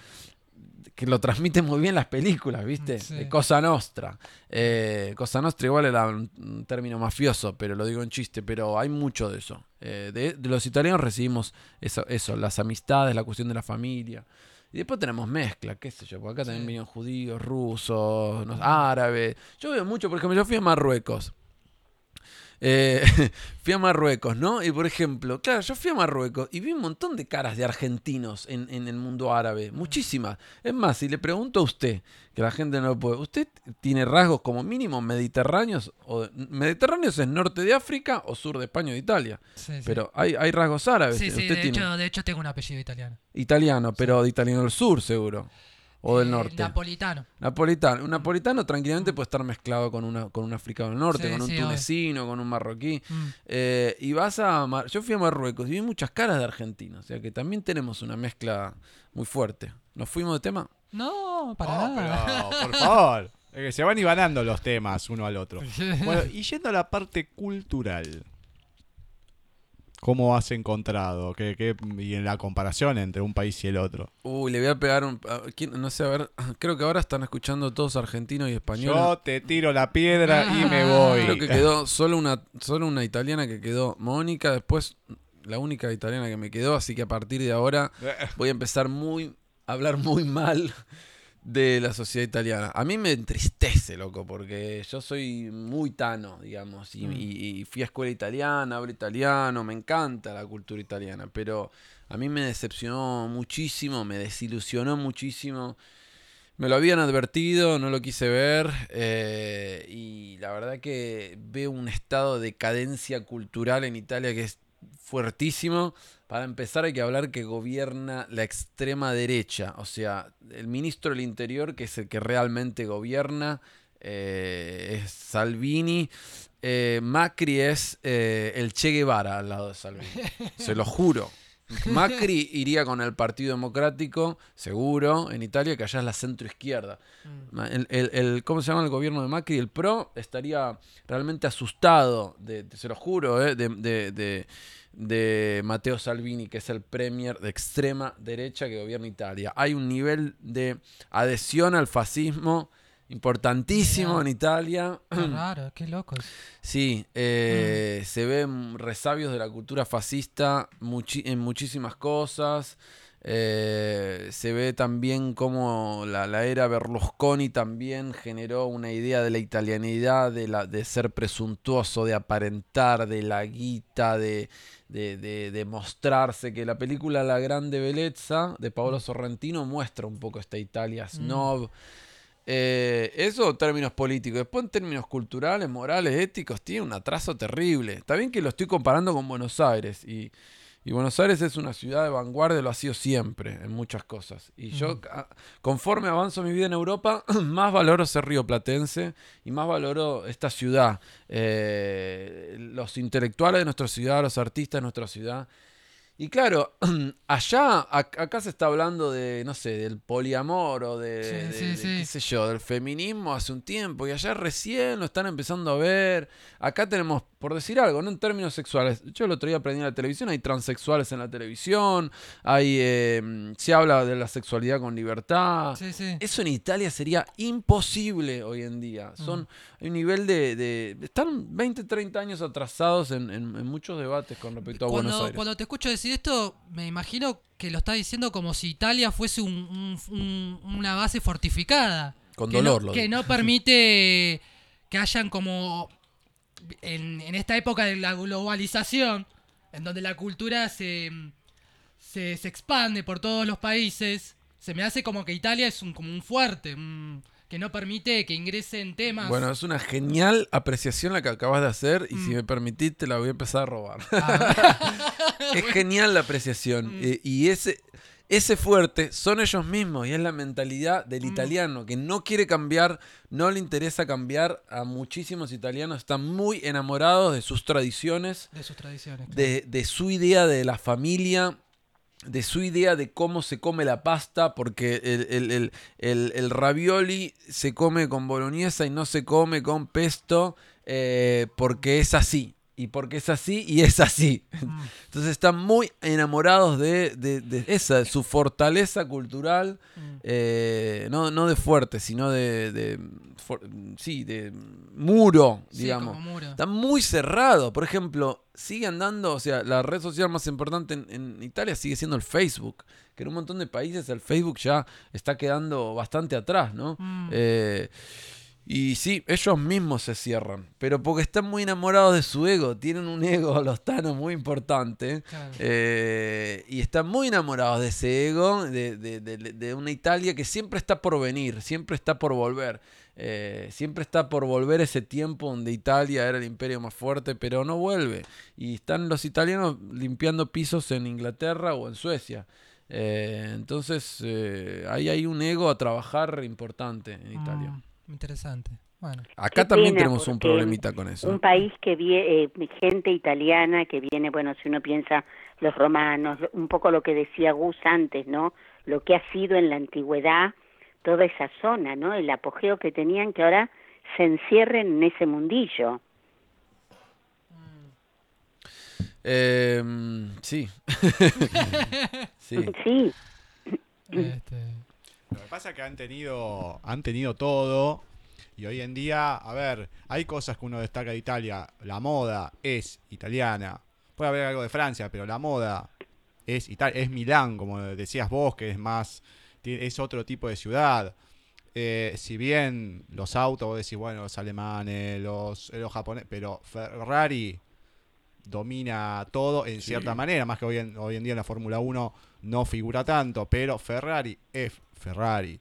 que lo transmiten muy bien las películas, ¿viste? Sí. De Cosa Nostra. Eh, Cosa Nostra igual era un, un término mafioso, pero lo digo en chiste, pero hay mucho de eso. Eh, de, de los italianos recibimos eso, eso, las amistades, la cuestión de la familia. Y después tenemos mezcla, qué sé yo, porque acá también vienen judíos, rusos, árabes. Yo veo mucho, por ejemplo, yo fui a Marruecos. Eh, fui a Marruecos, ¿no? Y por ejemplo, claro, yo fui a Marruecos y vi un montón de caras de argentinos en, en el mundo árabe, muchísimas. Es más, si le pregunto a usted, que la gente no lo puede, ¿usted tiene rasgos como mínimo mediterráneos? O, ¿Mediterráneos es norte de África o sur de España o de Italia? Sí, sí. Pero hay, hay rasgos árabes. sí, sí, usted de tiene hecho, de hecho tengo un apellido italiano. italiano, pero de italiano del sur seguro. O del Eh, norte. Napolitano. Napolitano. Un napolitano tranquilamente puede estar mezclado con, una, con un africano del norte, Sí, con un sí, obvio. tunecino, con un marroquí. Mm. Eh, y vas a. Mar- Yo fui a Marruecos y vi muchas caras de argentinos. O sea que también tenemos una mezcla muy fuerte. ¿Nos fuimos de tema? No, para Oh, nada. pero, por favor. Es que se van ibanando los temas uno al otro. Bueno, y yendo a la parte cultural. ¿Cómo has encontrado? ¿Qué, qué- y en la comparación entre un país y el otro? Uy, le voy a pegar un. a- ¿quién? No sé, a ver. Creo que ahora están escuchando todos argentinos y españoles. Yo te tiro la piedra y me voy. Creo que quedó solo una, solo una italiana que quedó Mónica. Después, la única italiana que me quedó. Así que a partir de ahora voy a empezar muy a hablar muy mal de la sociedad italiana. A mí me entristece, loco, porque yo soy muy tano, digamos, y, Mm. y- y fui a escuela italiana, hablo italiano, me encanta la cultura italiana, pero a mí me decepcionó muchísimo, me desilusionó muchísimo. Me lo habían advertido, no lo quise ver eh, y la verdad que veo un estado de cadencia cultural en Italia que es fuertísimo. Para empezar hay que hablar que gobierna la extrema derecha, o sea, el ministro del Interior, que es el que realmente gobierna, eh, es Salvini. Eh, Macri es eh, el Che Guevara al lado de Salvini, se lo juro. Macri iría con el Partido Democrático, seguro, en Italia, que allá es la centroizquierda. Mm. El, el- el- ¿Cómo se llama el gobierno de Macri? El PRO estaría realmente asustado, de, de- se lo juro, eh, de, de- de- Matteo Salvini, que es el premier de extrema derecha que gobierna Italia. Hay un nivel de adhesión al fascismo importantísimo en Italia. Qué raro, qué locos. Sí, eh, se ven resabios de la cultura fascista en muchísimas cosas. Eh, se ve también cómo la, la era Berlusconi también generó una idea de la italianidad, de, la, de ser presuntuoso, de aparentar, de la guita, de, de, de- de mostrarse. Que la película La Grande Bellezza de Paolo Sorrentino muestra un poco esta Italia snob. Eh, eso en términos políticos. Después en términos culturales, morales, éticos, tiene un atraso terrible. Está bien que lo estoy comparando con Buenos Aires. Y, y Buenos Aires es una ciudad de vanguardia, lo ha sido siempre en muchas cosas. Y yo, a- conforme avanzo mi vida en Europa, más valoro ser río platense y más valoro esta ciudad. Eh, los intelectuales de nuestra ciudad, los artistas de nuestra ciudad. Y claro, allá, ac- acá se está hablando de, no sé, del poliamor o de, Sí, de- sí, de, sí. qué sé yo, del feminismo hace un tiempo y allá recién lo están empezando a ver. Acá tenemos, por decir algo, no en términos sexuales, yo el otro día aprendí en la televisión, hay transexuales en la televisión, hay, eh, se habla de la sexualidad con libertad. Sí, sí. Eso en Italia sería imposible hoy en día. Son hay un nivel de, de- Están 20, 30 años atrasados en, en- en muchos debates con respecto a Buenos Cuando, Aires. cuando te escucho decir esto, me imagino que lo estás diciendo como si Italia fuese un- un- un- una base fortificada. Con que dolor no, lo que no permite que hayan como en, en esta época de la globalización, en donde la cultura se, se, se expande por todos los países, se me hace como que Italia es un, como un fuerte, un- que no permite que ingresen temas. Bueno, es una genial apreciación la que acabas de hacer y si Mm. me permitís te la voy a empezar a robar. Ah, es genial la apreciación. Mm. eh, y ese, ese fuerte son ellos mismos y es la mentalidad del Mm. italiano que no quiere cambiar, no le interesa cambiar. A muchísimos italianos están muy enamorados de sus tradiciones, de sus tradiciones. claro. de, de su idea de la familia, de su idea de cómo se come la pasta, porque el, el- el- el- el ravioli se come con boloñesa y no se come con pesto, eh, porque es así. Y porque es así y es así. Entonces están muy enamorados de, de- de esa, de su fortaleza cultural, eh, no, no de fuerte, sino de, de for- sí, de muro, Sí, digamos. como muro. Está muy cerrado. Por ejemplo, sigue andando, o sea, la red social más importante en, en Italia sigue siendo el Facebook. Que en un montón de países el Facebook ya está quedando bastante atrás, ¿no? Mm. Eh, y sí, ellos mismos se cierran. Pero porque están muy enamorados de su ego. Tienen un ego, los tanos, muy importante. Claro. Eh, y están muy enamorados de ese ego, de, de- de- de una Italia que siempre está por venir, siempre está por volver. Eh, siempre está por volver ese tiempo donde Italia era el imperio más fuerte, pero no vuelve. Y están los italianos limpiando pisos en Inglaterra o en Suecia. Eh, entonces, eh, ahí hay un ego a trabajar importante en Italia. Mm, interesante. Bueno. Acá Qué también pena, tenemos un problemita con eso. Un país que viene, gente italiana que viene, bueno, si uno piensa los romanos, un poco lo que decía Gus antes, ¿no? Lo que ha sido en la antigüedad toda esa zona, ¿no? El apogeo que tenían que ahora se encierren en ese mundillo. Eh, sí. sí. Sí, Este, Lo que pasa es que han tenido, han tenido todo. Y hoy en día, a ver, hay cosas que uno destaca de Italia. La moda es italiana. Puede haber algo de Francia, pero la moda es Italia, es Milán, como decías vos, que es más, es otro tipo de ciudad. Eh, si bien los autos, vos decís, bueno, los alemanes, los, los japoneses, pero Ferrari domina todo en Sí. cierta manera, más que hoy en, hoy en día en la Fórmula 1 no figura tanto, pero Ferrari es Ferrari.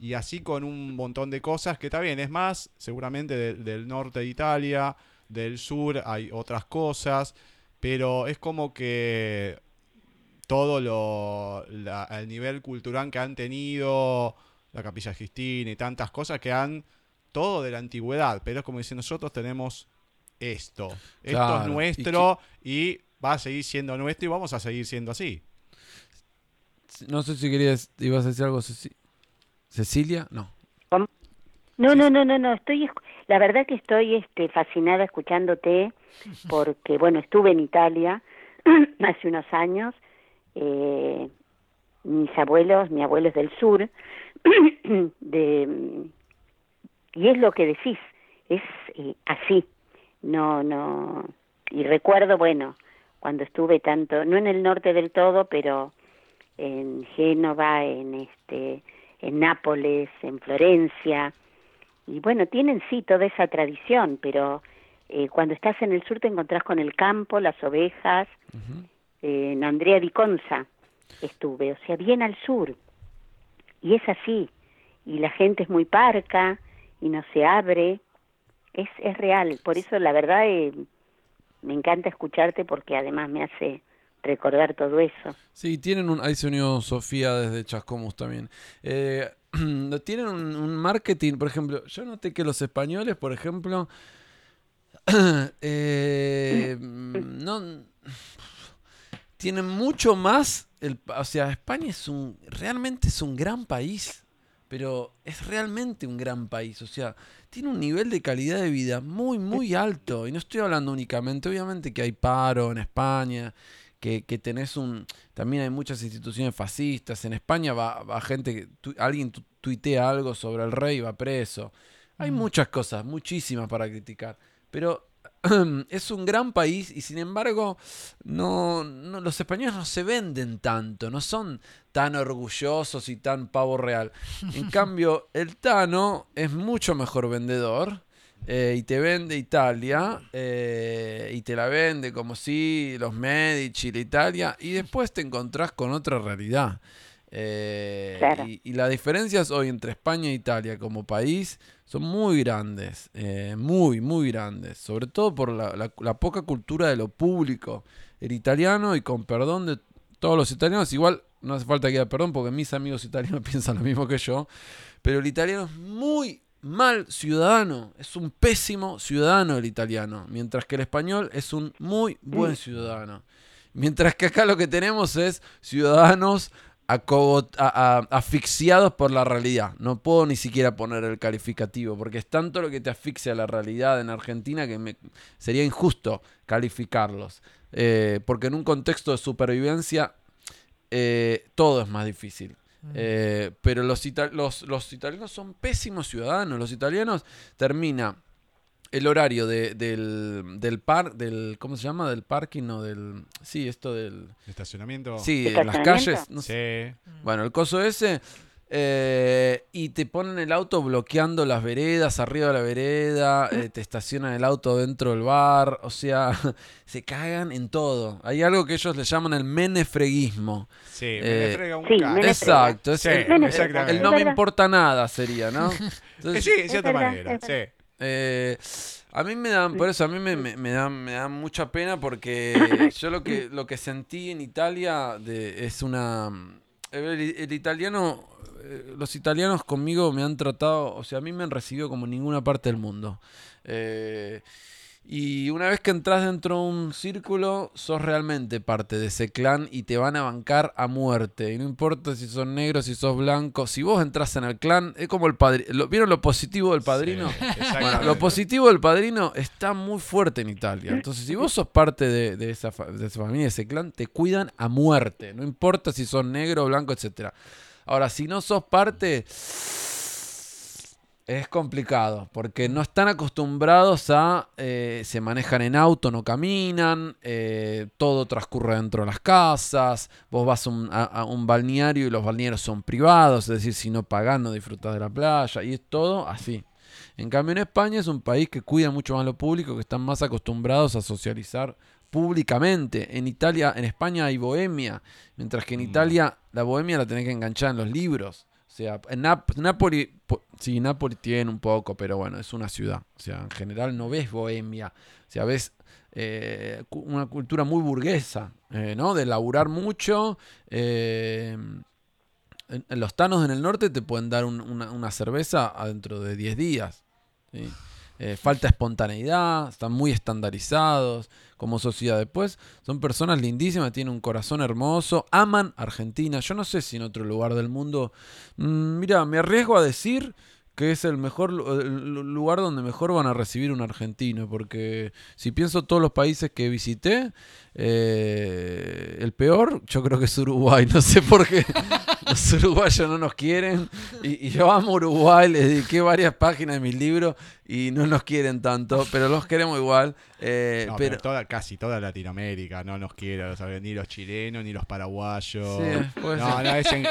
Y así con un montón de cosas que está bien, es más, seguramente de- del norte de Italia, del sur hay otras cosas, pero es como que todo lo, la- el nivel cultural que han tenido, la Capilla Sistina y tantas cosas que han, todo de la antigüedad, pero es como dicen nosotros tenemos esto, esto es y nuestro y, va a seguir siendo nuestro y vamos a seguir siendo así. No sé si querías, ibas a decir algo, Ceci- Cecilia. No. No, no, no, no, no, estoy, la verdad que estoy este, fascinada escuchándote porque, bueno, estuve en Italia hace unos años, eh, mis abuelos, mi abuelo es del sur, de, y es lo que decís, es eh, así, no, no, y recuerdo, bueno, cuando estuve tanto, no en el norte del todo, pero en Génova, en este, en Nápoles, en Florencia, y bueno, tienen sí toda esa tradición, pero eh, cuando estás en el sur te encontrás con el campo, las ovejas, eh, en Andrea di Conza estuve, o sea, bien al sur, y es así, y la gente es muy parca, y no se abre, es, es real, por eso la verdad eh, me encanta escucharte porque además me hace recordar todo eso. Sí, tienen un. Ahí se unió Sofía desde Chascomús también. Eh, tienen un, un marketing, por ejemplo. Yo noté que los españoles, por ejemplo. eh, no. Tienen mucho más. El, o sea, España es un. Realmente es un gran país. Pero es realmente un gran país. O sea, tiene un nivel de calidad de vida muy, muy alto. Y no estoy hablando únicamente. Obviamente que hay paro en España que, que tenés un... También hay muchas instituciones fascistas. En España va, va gente, que tu- alguien tu- tuitea algo sobre el rey y va preso. Hay muchas cosas, muchísimas para criticar. Pero es un gran país y sin embargo no, no- los españoles no se venden tanto, no son tan orgullosos y tan pavo real. En cambio, el Tano es mucho mejor vendedor eh, y te vende Italia eh, y te la vende como si los Medici, la Italia, y después te encontrás con otra realidad. Eh, Claro. y, y las diferencias hoy entre España e Italia como país son muy grandes, eh, muy, muy grandes, sobre todo por la, la- la poca cultura de lo público. El italiano, y con perdón de todos los italianos, igual no hace falta que haya perdón porque mis amigos italianos piensan lo mismo que yo, pero el italiano es muy mal ciudadano, es un pésimo ciudadano el italiano, mientras que el español es un muy buen ciudadano. Mientras que acá lo que tenemos es ciudadanos asfixiados por la realidad. No puedo ni siquiera poner el calificativo, porque es tanto lo que te asfixia la realidad en Argentina que sería injusto calificarlos. Eh, porque en un contexto de supervivencia eh, todo es más difícil. Eh, pero los, ita- los, los italianos son pésimos ciudadanos. Los italianos termina el horario de- del, del par, del, ¿cómo se llama? Del parking, no, del, sí, esto del, Estacionamiento. sí, en las calles, no sé. Sí. bueno, el coso ese, eh, y te ponen el auto bloqueando las veredas, arriba de la vereda, eh, te estacionan el auto dentro del bar, o sea, se cagan en todo. Hay algo que ellos le llaman el menefreguismo. Sí, Eh, me le frega un sí, Exacto, es Sí, el, Menefrega. exactamente. el no me importa nada sería, ¿no? Eh, Entonces, sí, de cierta verdad, manera. Sí. eh, a mí me dan, por eso a mí me, me, me da, me da mucha pena porque yo lo que, lo que sentí en Italia de, es una... El, el italiano, eh, los italianos conmigo me han tratado, o sea, a mí me han recibido como en ninguna parte del mundo. Eh, y una vez que entras dentro de un círculo, sos realmente parte de ese clan y te van a bancar a muerte. Y no importa si sos negro, si sos blanco, si vos entras en el clan, es como el padrino. ¿Vieron lo positivo del padrino? Sí, Bueno, exactamente. lo positivo del padrino está muy fuerte en Italia. Entonces, si vos sos parte de, de esa, de esa familia, de ese clan, te cuidan a muerte. No importa si sos negro, blanco, etcétera. Ahora, si no sos parte, es complicado, porque no están acostumbrados a... eh, se manejan en auto, no caminan, eh, todo transcurre dentro de las casas, vos vas a un, balneario y los balnearios son privados, es decir, si no pagás no disfrutás de la playa, y es todo así. En cambio, en España es un país que cuida mucho más lo público, que están más acostumbrados a socializar públicamente. En Italia, en España hay bohemia, mientras que en Mm. Italia la bohemia la tenés que enganchar en los libros. O sea, en Nap- Nápoli, po- sí, Nápoli tiene un poco, pero bueno, es una ciudad. O sea, en general no ves bohemia. O sea, ves eh, una cultura muy burguesa, eh, ¿no? De laburar mucho. eh, los tanos en el norte te pueden dar un- una, una cerveza adentro de 10 días. ¿sí? Eh, falta espontaneidad, están muy estandarizados como sociedad. Después son personas lindísimas, tienen un corazón hermoso, aman Argentina. Yo no sé si en otro lugar del mundo. mm, mira, me arriesgo a decir que es el mejor lu- lugar donde mejor van a recibir un argentino, porque si pienso todos los países que visité, eh, el peor yo creo que es Uruguay, no sé por qué los uruguayos no nos quieren y, y yo amo Uruguay, les dediqué varias páginas de mis libros y no nos quieren tanto, pero los queremos igual. eh, No, pero, pero toda, casi toda Latinoamérica no nos quiere, ni los chilenos, ni los paraguayos. Sí, no, no, es en,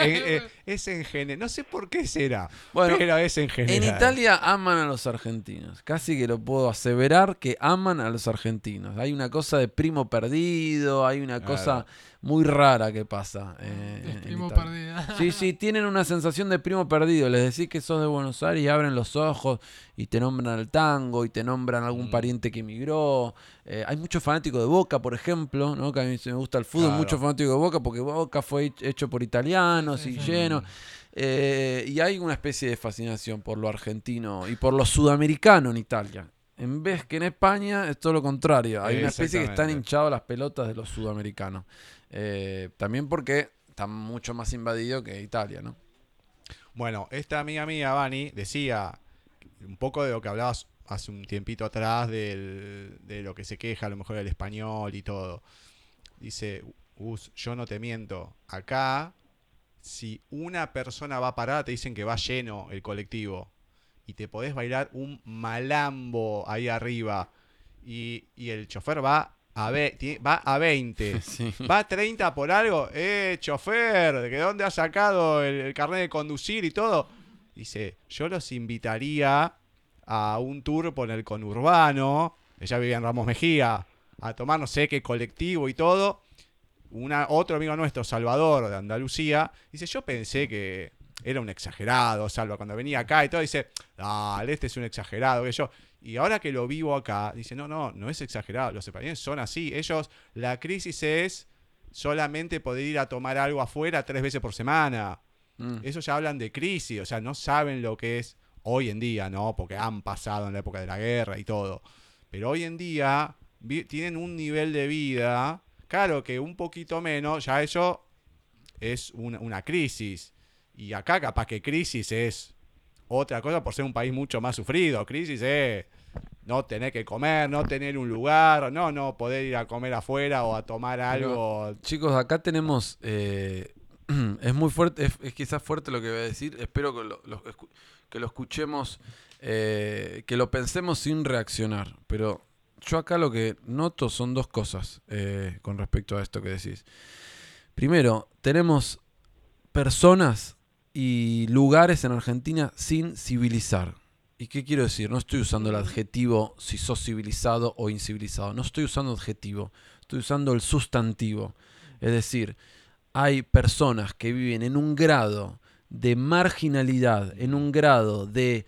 es general. No sé por qué será, Bueno, pero es en general. En Italia aman a los argentinos. Casi que lo puedo aseverar que aman a los argentinos. Hay una cosa de primo perdido, hay una Claro. cosa muy rara que pasa. eh, Es en primo perdida. Sí, sí, tienen una sensación de primo perdido. Les decís que sos de Buenos Aires y abren los ojos y te nombran el tango y te nombran algún Mm. pariente que emigró. Eh, hay muchos fanáticos de Boca, por ejemplo, ¿no? que a mí me gusta el fútbol, Claro. muchos fanáticos de Boca porque Boca fue hech- hecho por italianos Sí, y sí. lleno. Eh, y hay una especie de fascinación por lo argentino y por lo sudamericano en Italia. En vez que en España es todo lo contrario. Hay una especie que están hinchados las pelotas de los sudamericanos. Eh, también porque está mucho más invadido que Italia, ¿no? Bueno, esta amiga mía, Vani, decía un poco de lo que hablabas hace un tiempito atrás del- de lo que se queja a lo mejor el español y todo. Dice, Gus, yo no te miento. Acá, si una persona va parada, te dicen que va lleno el colectivo. Y te podés bailar un malambo ahí arriba. Y, y el chofer va a, ve- va a 20. Sí. ¿Va a 30 por algo? Eh, chofer, ¿de dónde has sacado el, el carnet de conducir y todo? Dice, yo los invitaría a un tour por el conurbano. Ella vivía en Ramos Mejía. A tomar no sé qué colectivo y todo. Una, otro amigo nuestro, Salvador, de Andalucía, dice, yo pensé que era un exagerado, Salva, cuando venía acá y todo, dice, dale, este es un exagerado, que yo. Y ahora que lo vivo acá, dice, no, no, no es exagerado, los españoles son así. Ellos, la crisis es solamente poder ir a tomar algo afuera tres veces por semana. Mm. Eso ya hablan de crisis, o sea, no saben lo que es hoy en día, ¿no? Porque han pasado en la época de la guerra y todo. Pero hoy en día tienen un nivel de vida, claro que un poquito menos, ya eso es una, una crisis. Y acá capaz que crisis es otra cosa por ser un país mucho más sufrido. Crisis es no tener que comer, no tener un lugar, no, no poder ir a comer afuera o a tomar algo. Chicos, acá tenemos. eh, es muy fuerte, es, es quizás fuerte lo que voy a decir. Espero que lo, que lo escuchemos, eh, que lo pensemos sin reaccionar. Pero yo acá lo que noto son dos cosas eh, con respecto a esto que decís. Primero, tenemos personas y lugares en Argentina sin civilizar. ¿Y qué quiero decir? No estoy usando el adjetivo si sos civilizado o incivilizado. No estoy usando adjetivo. Estoy usando el sustantivo. Es decir, hay personas que viven en un grado de marginalidad, en un grado de,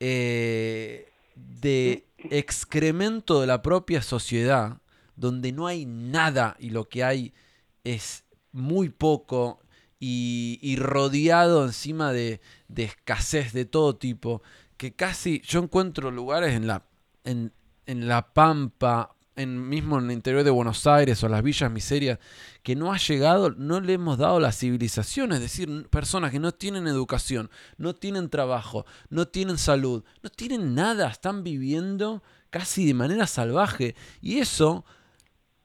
eh, de excremento de la propia sociedad, donde no hay nada y lo que hay es muy poco y, y rodeado encima de, escasez de todo tipo, que casi yo encuentro lugares en la, en, en la Pampa, en, mismo en el interior de Buenos Aires o las villas miserias, que no ha llegado, no le hemos dado la civilización, es decir, personas que no tienen educación, no tienen trabajo, no tienen salud, no tienen nada, están viviendo casi de manera salvaje. Y eso,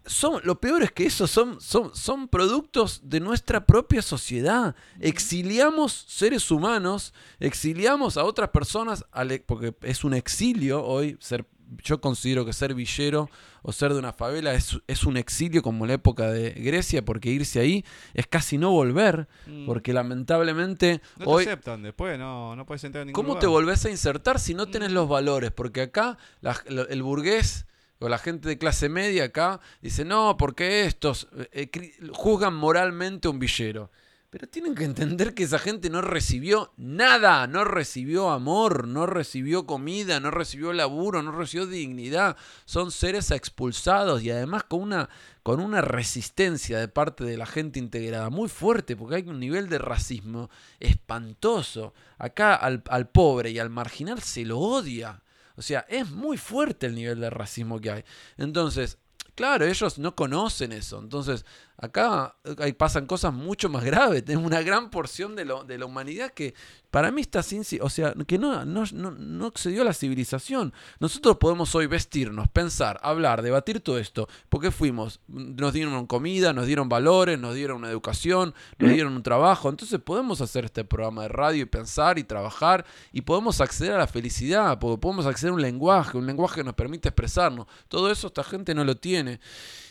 son, lo peor es que eso son, son, son productos de nuestra propia sociedad. Exiliamos seres humanos, exiliamos a otras personas, porque es un exilio hoy ser yo considero que ser villero o ser de una favela es, es un exilio como en la época de Grecia, porque irse ahí es casi no volver, porque lamentablemente Mm. No te hoy... aceptan después, no, no puedes entrar en ningún ¿Cómo lugar. te volvés a insertar si no tenés los valores? Porque acá la- el burgués o la gente de clase media acá dice, no, porque estos eh, eh, juzgan moralmente un villero. Pero tienen que entender que esa gente no recibió nada, no recibió amor, no recibió comida, no recibió laburo, no recibió dignidad. Son seres expulsados y además con una, con una resistencia de parte de la gente integrada muy fuerte, porque hay un nivel de racismo espantoso. Acá al, al pobre y al marginal se lo odia. O sea, es muy fuerte el nivel de racismo que hay. Entonces, Claro, ellos no conocen eso. Entonces, acá hay, pasan cosas mucho más graves. Tenemos una gran porción de, lo, de la humanidad que para mí está sin... O sea, que no, no, no, no accedió a la civilización. Nosotros podemos hoy vestirnos, pensar, hablar, debatir todo esto. Porque fuimos, nos dieron comida, nos dieron valores, nos dieron una educación, nos dieron un trabajo. Entonces podemos hacer este programa de radio y pensar y trabajar. Y podemos acceder a la felicidad. Porque podemos acceder a un lenguaje, un lenguaje que nos permite expresarnos. Todo eso esta gente no lo tiene.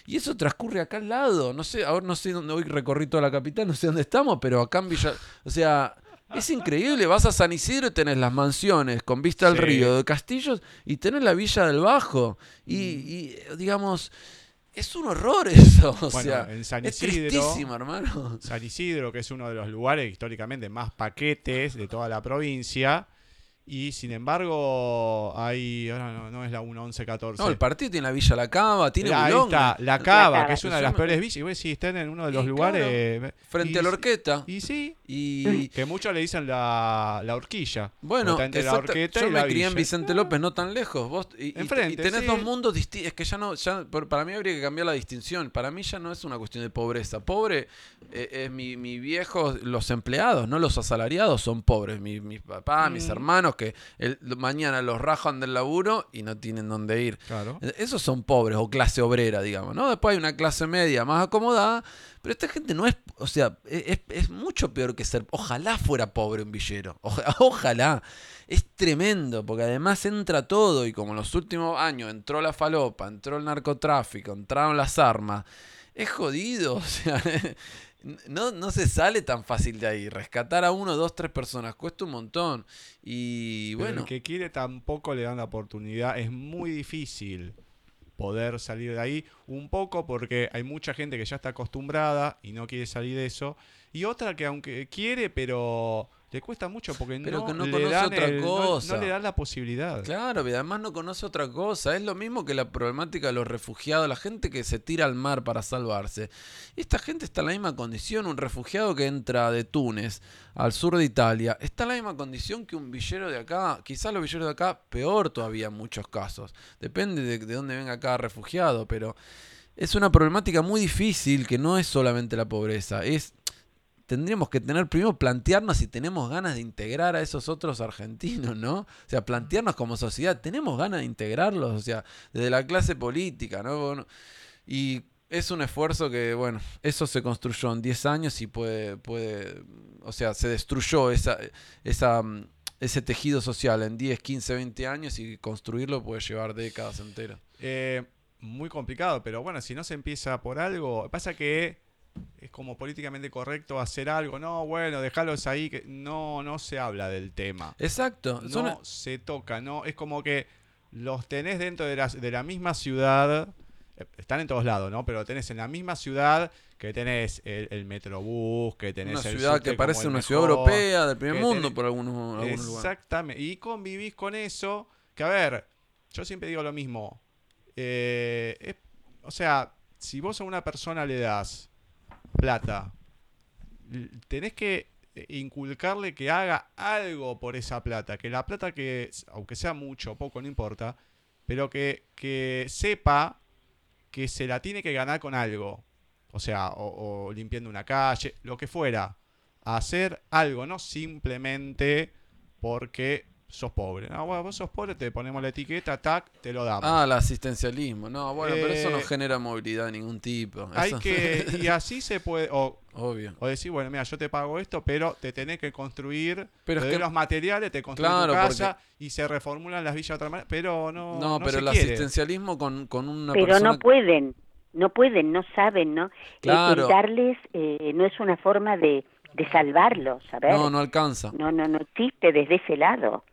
Y eso transcurre acá al lado. No sé, ahora no sé dónde hoy recorrí toda la capital, no sé dónde estamos, pero acá en Villa. O sea, es increíble. Vas a San Isidro y tenés las mansiones con vista al Sí. río de Castillos y tenés la Villa del Bajo. Y, Mm. y, digamos, es un horror eso. O Bueno, sea, en San es Isidro- tristísimo, hermano. San Isidro, que es uno de los lugares históricamente más paquetes de toda la provincia. Y sin embargo, hay. Ahora no, no es la 1114. No, el partido tiene la Villa La Cava, tiene ahí Bulonga, está, la Cava, que es una de las peores villas. Y vos decís, están en uno de los Y lugares. frente y a la Horqueta. Y sí, Y, que muchos le dicen la, la horquilla. Bueno, entre la horqueta yo y me la crié en villa. Vicente López, no tan lejos. Vos, y, Enfrente, y tenés sí. dos mundos distintos. Es que ya no, ya, para mí habría que cambiar la distinción. Para mí ya no es una cuestión de pobreza. Pobre eh, es mi, mi viejo, los empleados, no los asalariados son pobres. Mi, mis papás, mis Mm. hermanos que el- mañana los rajan del laburo y no tienen dónde ir. Claro. Eh, Esos son pobres o clase obrera, digamos, ¿no? Después hay una clase media más acomodada, pero esta gente no es, o sea, e- es, es mucho peor que ser, ojalá fuera pobre un villero, Oja- ojalá, es tremendo, porque además entra todo y como en los últimos años entró la falopa, entró el narcotráfico, entraron las armas, es jodido, o sea, no, no se sale tan fácil de ahí, rescatar a uno, dos, tres personas cuesta un montón y Pero bueno. el que quiere tampoco le dan la oportunidad. Es muy difícil poder salir de ahí. Un poco porque hay mucha gente que ya está acostumbrada y no quiere salir de eso. Y otra que aunque quiere, pero le cuesta mucho porque Pero no, que no le conoce dan otra el- no- cosa. no le dan la posibilidad. Claro, y además no conoce otra cosa. Es lo mismo que la problemática de los refugiados, la gente que se tira al mar para salvarse. Esta gente está en la misma condición. Un refugiado que entra de Túnez al sur de Italia está en la misma condición que un villero de acá. Quizás los villeros de acá, peor todavía en muchos casos. Depende de, de dónde venga cada refugiado, pero es una problemática muy difícil que no es solamente la pobreza. Es tendríamos que tener primero plantearnos si tenemos ganas de integrar a esos otros argentinos, ¿no? O sea, plantearnos como sociedad, ¿tenemos ganas de integrarlos? O sea, desde la clase política, ¿no? Y es un esfuerzo que, bueno, eso se construyó en 10 años y puede, puede, o sea, se destruyó esa, esa, mm, ese tejido social en 10, 15, 20 años y construirlo puede llevar décadas enteras. Eh, muy complicado, pero bueno, si no se empieza por algo, pasa que es como políticamente correcto hacer algo, no, bueno, dejarlos ahí, que no, no se habla del tema. Exacto. No son- se toca, no, es como que los tenés dentro de la, de la misma ciudad, eh, están en todos lados, ¿no? Pero tenés en la misma ciudad que tenés el, el metrobús, que tenés una el ciudad que parece una ciudad europea del primer mundo tenés- por algunos, algunos lugares. Exactamente. Y convivís con eso. Que a ver, yo siempre digo lo mismo. eh, es- o sea, si vos a una persona le das plata, tenés que inculcarle que haga algo por esa plata. Que la plata que, aunque sea mucho o poco, no importa, pero que, que sepa que se la tiene que ganar con algo. O sea, o limpiando una calle, lo que fuera. Hacer algo, no simplemente porque sos pobre. No, bueno, vos sos pobre, te ponemos la etiqueta, tac, te lo damos. Ah, el asistencialismo. No, bueno, pero eso no Eh, genera movilidad de ningún tipo. Hay Eso- que, y así se puede, o, Obvio. o decir, bueno, mira, yo te pago esto, pero te tenés que construir, Pero te es doy que- los materiales, te construís Claro, tu casa y se reformulan las villas de otra manera, pero no, No, no pero se el quiere. asistencialismo con, con una Pero persona... no pueden, no pueden, no saben, ¿no? El- Claro. El darles eh, no es una forma de, de salvarlos, a ver. No, no alcanza. No, no, no existe desde ese lado.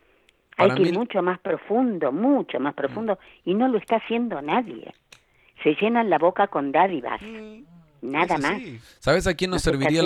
Hay que mí- ir mucho más profundo, mucho más profundo, y no lo está haciendo nadie. Se llenan la boca con dádivas. Mm, nada más. ¿Sabes a quién No nos está serviría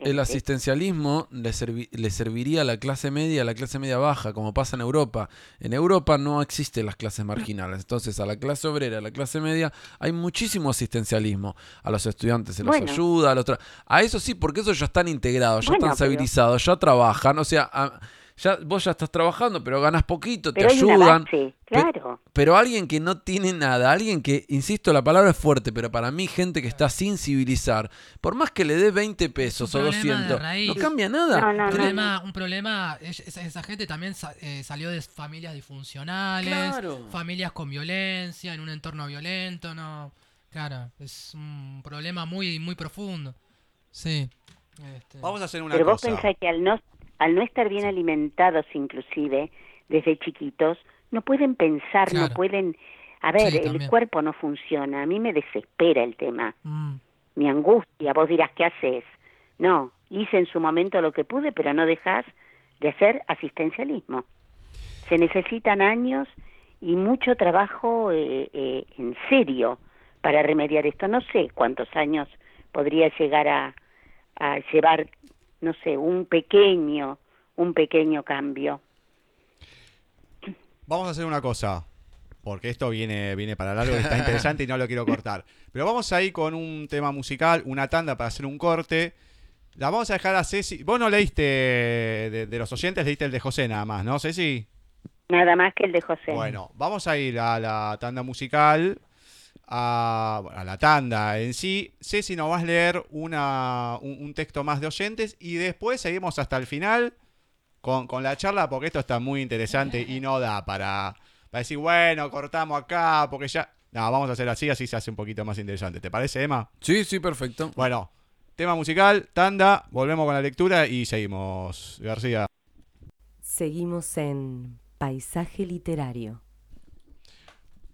el, asistencialismo? Le, servi- le serviría a la clase media, a la clase media baja, como pasa en Europa. En Europa no existen las clases marginales. Entonces, a la clase obrera, a la clase media, hay muchísimo asistencialismo. A los estudiantes se los Bueno. ayuda, a, los tra- a eso sí, porque esos ya están integrados, ya Bueno, están pero- estabilizados, ya trabajan. O sea, a- ya, vos ya estás trabajando, pero ganas poquito, Pero te hay una ayudan. Pe- claro. Pero alguien que no tiene nada, alguien que, insisto, la palabra es fuerte, pero para mí gente que está sin civilizar, por más que le dé 20 pesos o problema de 200, raíz. no cambia nada. No, no, Un no. problema, un problema es- esa, esa gente también sa- eh, salió de familias disfuncionales, Claro. familias con violencia, en un entorno violento, no. Claro, es un problema muy muy profundo. Sí. Este, Vamos a hacer una Pero vos cosa. pensás que al no, al no estar bien alimentados inclusive desde chiquitos, no pueden pensar, Claro. no pueden... A ver, Sí, el también. cuerpo no funciona, a mí me desespera el tema, mm, mi angustia, vos dirás, ¿qué haces? No, hice en su momento lo que pude, pero no dejas de hacer asistencialismo. Se necesitan años y mucho trabajo eh, eh, en serio para remediar esto. No sé cuántos años podría llegar a, a llevar, no sé, un pequeño, un pequeño cambio. Vamos a hacer una cosa. Porque esto viene, viene para largo, está interesante y no lo quiero cortar. Pero vamos a ir con un tema musical, una tanda para hacer un corte. La vamos a dejar a Ceci. Vos no leíste de, de los oyentes, leíste el de José nada más, ¿no, Ceci? Nada más que el de José. Bueno, vamos a ir a la tanda musical, a, la tanda en sí. Ceci nos vas a leer una, un, un texto más de oyentes y después seguimos hasta el final con, con la charla porque esto está muy interesante y no da para, para decir, bueno, cortamos acá porque ya... No, vamos a hacer así, así se hace un poquito más interesante. ¿Te parece, Emma? Sí, sí, perfecto. Bueno, tema musical, tanda, volvemos con la lectura y seguimos. García. Seguimos en Paisaje Literario.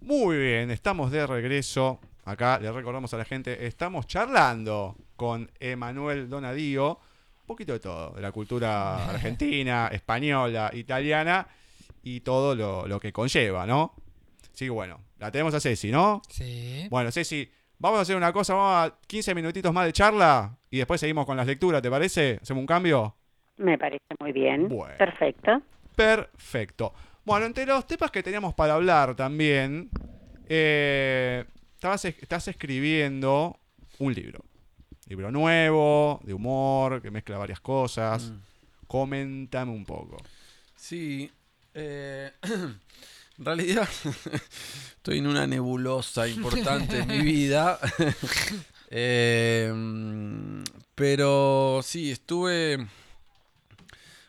Muy bien, estamos de regreso. Acá le recordamos a la gente, estamos charlando con Emanuel Donadío, un poquito de todo, de la cultura argentina, española, italiana y todo lo, lo que conlleva, ¿no? Sí, bueno, la tenemos a Ceci, ¿no? sí. Bueno, Ceci, vamos a hacer una cosa, vamos a 15 minutitos más de charla y después seguimos con las lecturas, ¿te parece? ¿Hacemos un cambio? Me parece muy bien. Bueno. Perfecto. Perfecto. Bueno, entre los temas que teníamos para hablar también, eh, estabas, estás escribiendo un libro. Libro nuevo, de humor, que mezcla varias cosas. Mm. Coméntame un poco. Sí. eh, en realidad estoy en una nebulosa importante en mi vida. Eh, pero sí, estuve...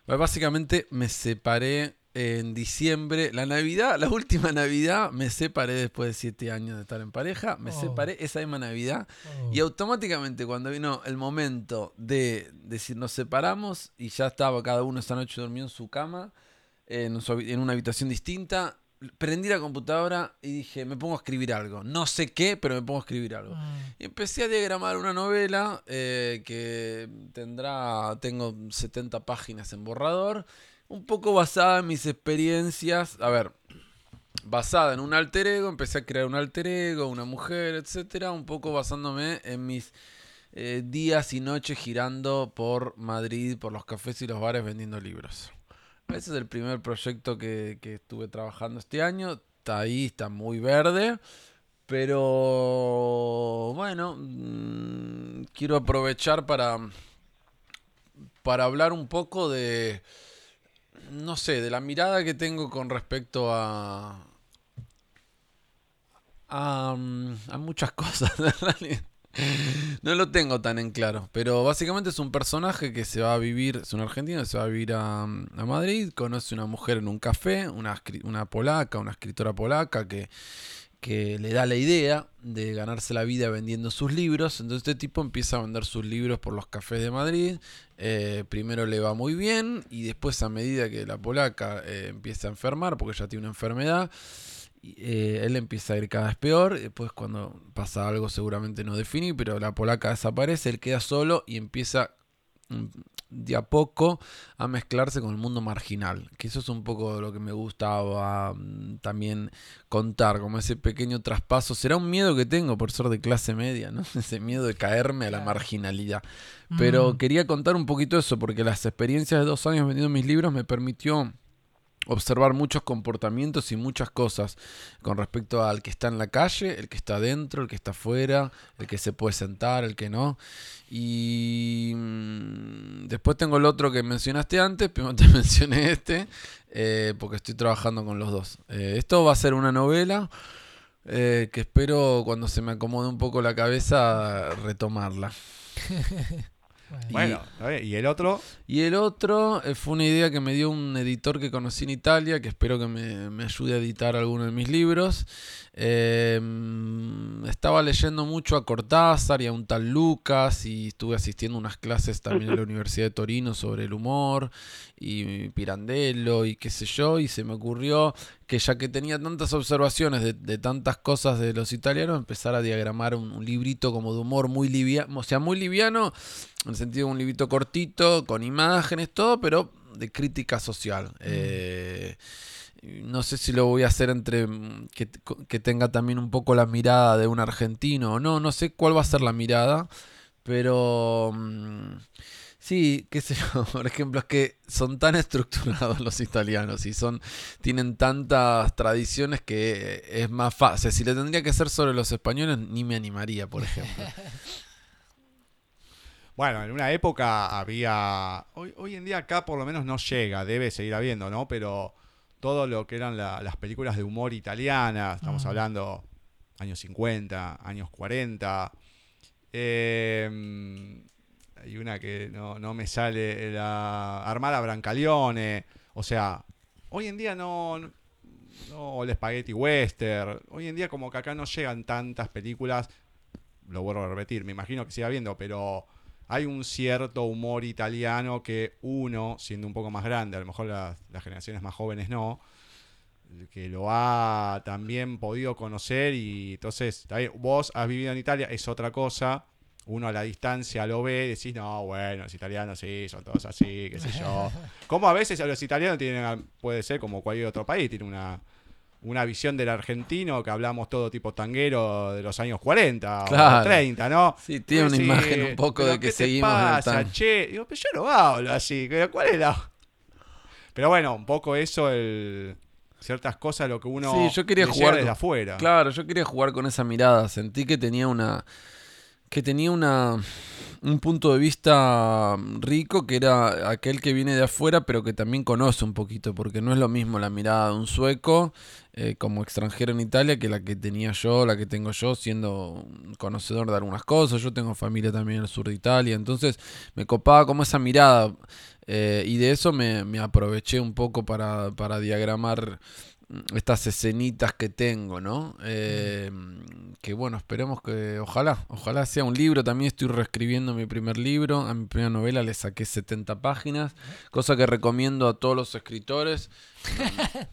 Básicamente me separé en diciembre. La Navidad, la última Navidad, me separé después de siete años de estar en pareja. Me Oh. separé esa misma Navidad. Oh. Y automáticamente cuando vino el momento de decir nos separamos y ya estaba cada uno esa noche dormido en su cama, en, su en una habitación distinta, prendí la computadora y dije, me pongo a escribir algo. No sé qué, pero me pongo a escribir algo. Mm, Y empecé a diagramar una novela eh, que tendrá, tengo 70 páginas en borrador, un poco basada en mis experiencias. A ver, basada en un alter ego, empecé a crear un alter ego, una mujer, etcétera, un poco basándome en mis eh, días y noches girando por Madrid, por los cafés y los bares vendiendo libros. Ese es el primer proyecto que, que estuve trabajando este año. Está ahí, está muy verde. Pero bueno, mm, quiero aprovechar para, para hablar un poco de, no sé, de la mirada que tengo con respecto a, a, mm, a muchas cosas. No lo tengo tan en claro, pero básicamente es un personaje que se va a vivir, es un argentino que se va a vivir a, a Madrid, conoce una mujer en un café, una, una polaca, una escritora polaca que, que le da la idea de ganarse la vida vendiendo sus libros. Entonces este tipo empieza a vender sus libros por los cafés de Madrid. Eh, primero le va muy bien y después a medida que la polaca eh, empieza a enfermar, porque ya tiene una enfermedad, eh, él empieza a ir cada vez peor. Después cuando pasa algo seguramente no definí, pero la polaca desaparece, él queda solo y empieza... de a poco a mezclarse con el mundo marginal, que eso es un poco lo que me gustaba mm, también contar, como ese pequeño traspaso. Será un miedo que tengo por ser de clase media, ¿no? Ese miedo de caerme a la marginalidad. Pero Mm. quería contar un poquito eso, porque las experiencias de dos años vendiendo mis libros me permitió observar muchos comportamientos y muchas cosas con respecto al que está en la calle, el que está adentro, el que está afuera, el que se puede sentar, el que no. Y mm, después tengo el otro que mencionaste antes, primero te mencioné este, eh, porque estoy trabajando con los dos. Eh, esto va a ser una novela eh, que espero cuando se me acomode un poco la cabeza retomarla. Bueno, bien. ¿y el otro? Y el otro eh, fue una idea que me dio un editor que conocí en Italia, que espero que me, me ayude a editar alguno de mis libros. Eh, mm, estaba leyendo mucho a Cortázar y a un tal Lucas y estuve asistiendo a unas clases también en la Universidad de Torino sobre el humor y Pirandello y qué sé yo, y se me ocurrió que ya que tenía tantas observaciones de, de tantas cosas de los italianos, empezar a diagramar un, un librito como de humor muy liviano, o sea, muy liviano, en el sentido de un librito cortito, con imágenes, todo, pero de crítica social. Eh, no sé si lo voy a hacer entre mm, que, que tenga también un poco la mirada de un argentino o no, no sé cuál va a ser la mirada, pero mm, sí, qué sé yo, por ejemplo, es que son tan estructurados los italianos y son tienen tantas tradiciones que es más fácil. Si le tendría que hacer sobre los españoles, ni me animaría, por ejemplo. Bueno, en una época había. Hoy, hoy en día acá por lo menos no llega, debe seguir habiendo, ¿no? Pero todo lo que eran la- las películas de humor italianas, estamos Mm. hablando años 50, años 40. eh, hay una que no, no me sale, la Armada Brancaleone. O sea, hoy en día no. no o el Spaghetti Western. Hoy en día, como que acá no llegan tantas películas. Lo vuelvo a repetir, me imagino que siga habiendo, pero hay un cierto humor italiano que uno, siendo un poco más grande, a lo mejor las, las generaciones más jóvenes no, que lo ha también podido conocer y entonces, vos has vivido en Italia, es otra cosa, uno a la distancia lo ve y decís, no, bueno, los italianos sí, son todos así, qué sé yo. Como a veces los italianos tienen, puede ser como cualquier otro país, tiene una, una visión del argentino que hablamos todo tipo tanguero de los años 40 o Claro. 30, ¿no? Sí, tiene una Sí, imagen un poco de que ¿qué te seguimos en el pasa, che? Digo, pero yo no hablo así. pero ¿Cuál es la...? Pero bueno, un poco eso, el ciertas cosas, lo que uno Sí, yo quería jugar desde con- afuera. Claro, yo quería jugar con esa mirada. Sentí que tenía una. que tenía una. Un punto de vista rico que era aquel que viene de afuera, pero que también conoce un poquito, porque no es lo mismo la mirada de un sueco eh, como extranjero en Italia que la que tenía yo, la que tengo yo, siendo conocedor de algunas cosas. Yo tengo familia también en el sur de Italia, entonces me copaba como esa mirada. eh, y de eso me, me aproveché un poco para, para diagramar estas escenitas que tengo, ¿no? Eh, que bueno, esperemos que, ojalá, ojalá sea un libro. También estoy reescribiendo mi primer libro, a mi primera novela le saqué 70 páginas, cosa que recomiendo a todos los escritores.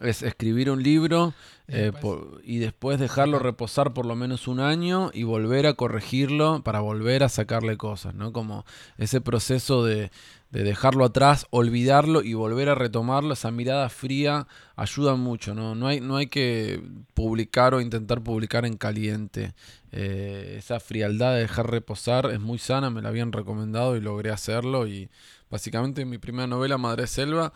Es escribir un libro Y eh, después- por- y después dejarlo reposar por lo menos un año y volver a corregirlo para volver a sacarle cosas, ¿no? Como ese proceso de, de dejarlo atrás, olvidarlo y volver a retomarlo, esa mirada fría ayuda mucho, ¿no? No hay, no hay que publicar o intentar publicar en caliente. Eh, esa frialdad de dejar reposar es muy sana, me la habían recomendado y logré hacerlo y básicamente mi primera novela, Madre Selva,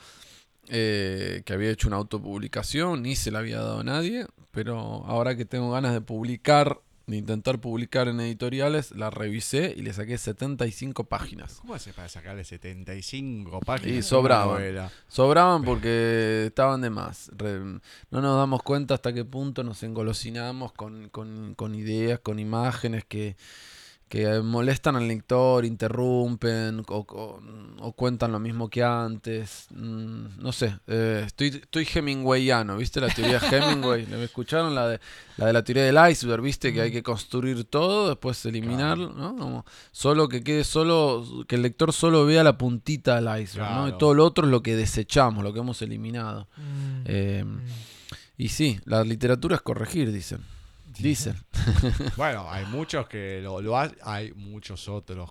eh, que había hecho una autopublicación, ni se la había dado a nadie, pero ahora que tengo ganas de publicar, de intentar publicar en editoriales, la revisé y le saqué 75 páginas. ¿Cómo hace para sacarle 75 páginas? Y sobraban. Sobraban porque estaban de más. Re- no nos damos cuenta hasta qué punto nos engolosinamos con, con- con ideas, con imágenes que, que molestan al lector, interrumpen o, o- o cuentan lo mismo que antes. Mm, no sé, eh, estoy, estoy Hemingwayano, ¿viste la teoría de Hemingway? ¿La escucharon? La de, la de la teoría del iceberg, ¿viste? Que hay que construir todo, después eliminarlo, ¿no? Como solo que quede solo, que el lector solo vea la puntita del iceberg, ¿no? Y todo lo otro es lo que desechamos, lo que hemos eliminado. Mm, Eh, mm. y sí, la literatura es corregir, dicen. Dicen. Bueno, hay muchos que lo, lo hacen, hay muchos otros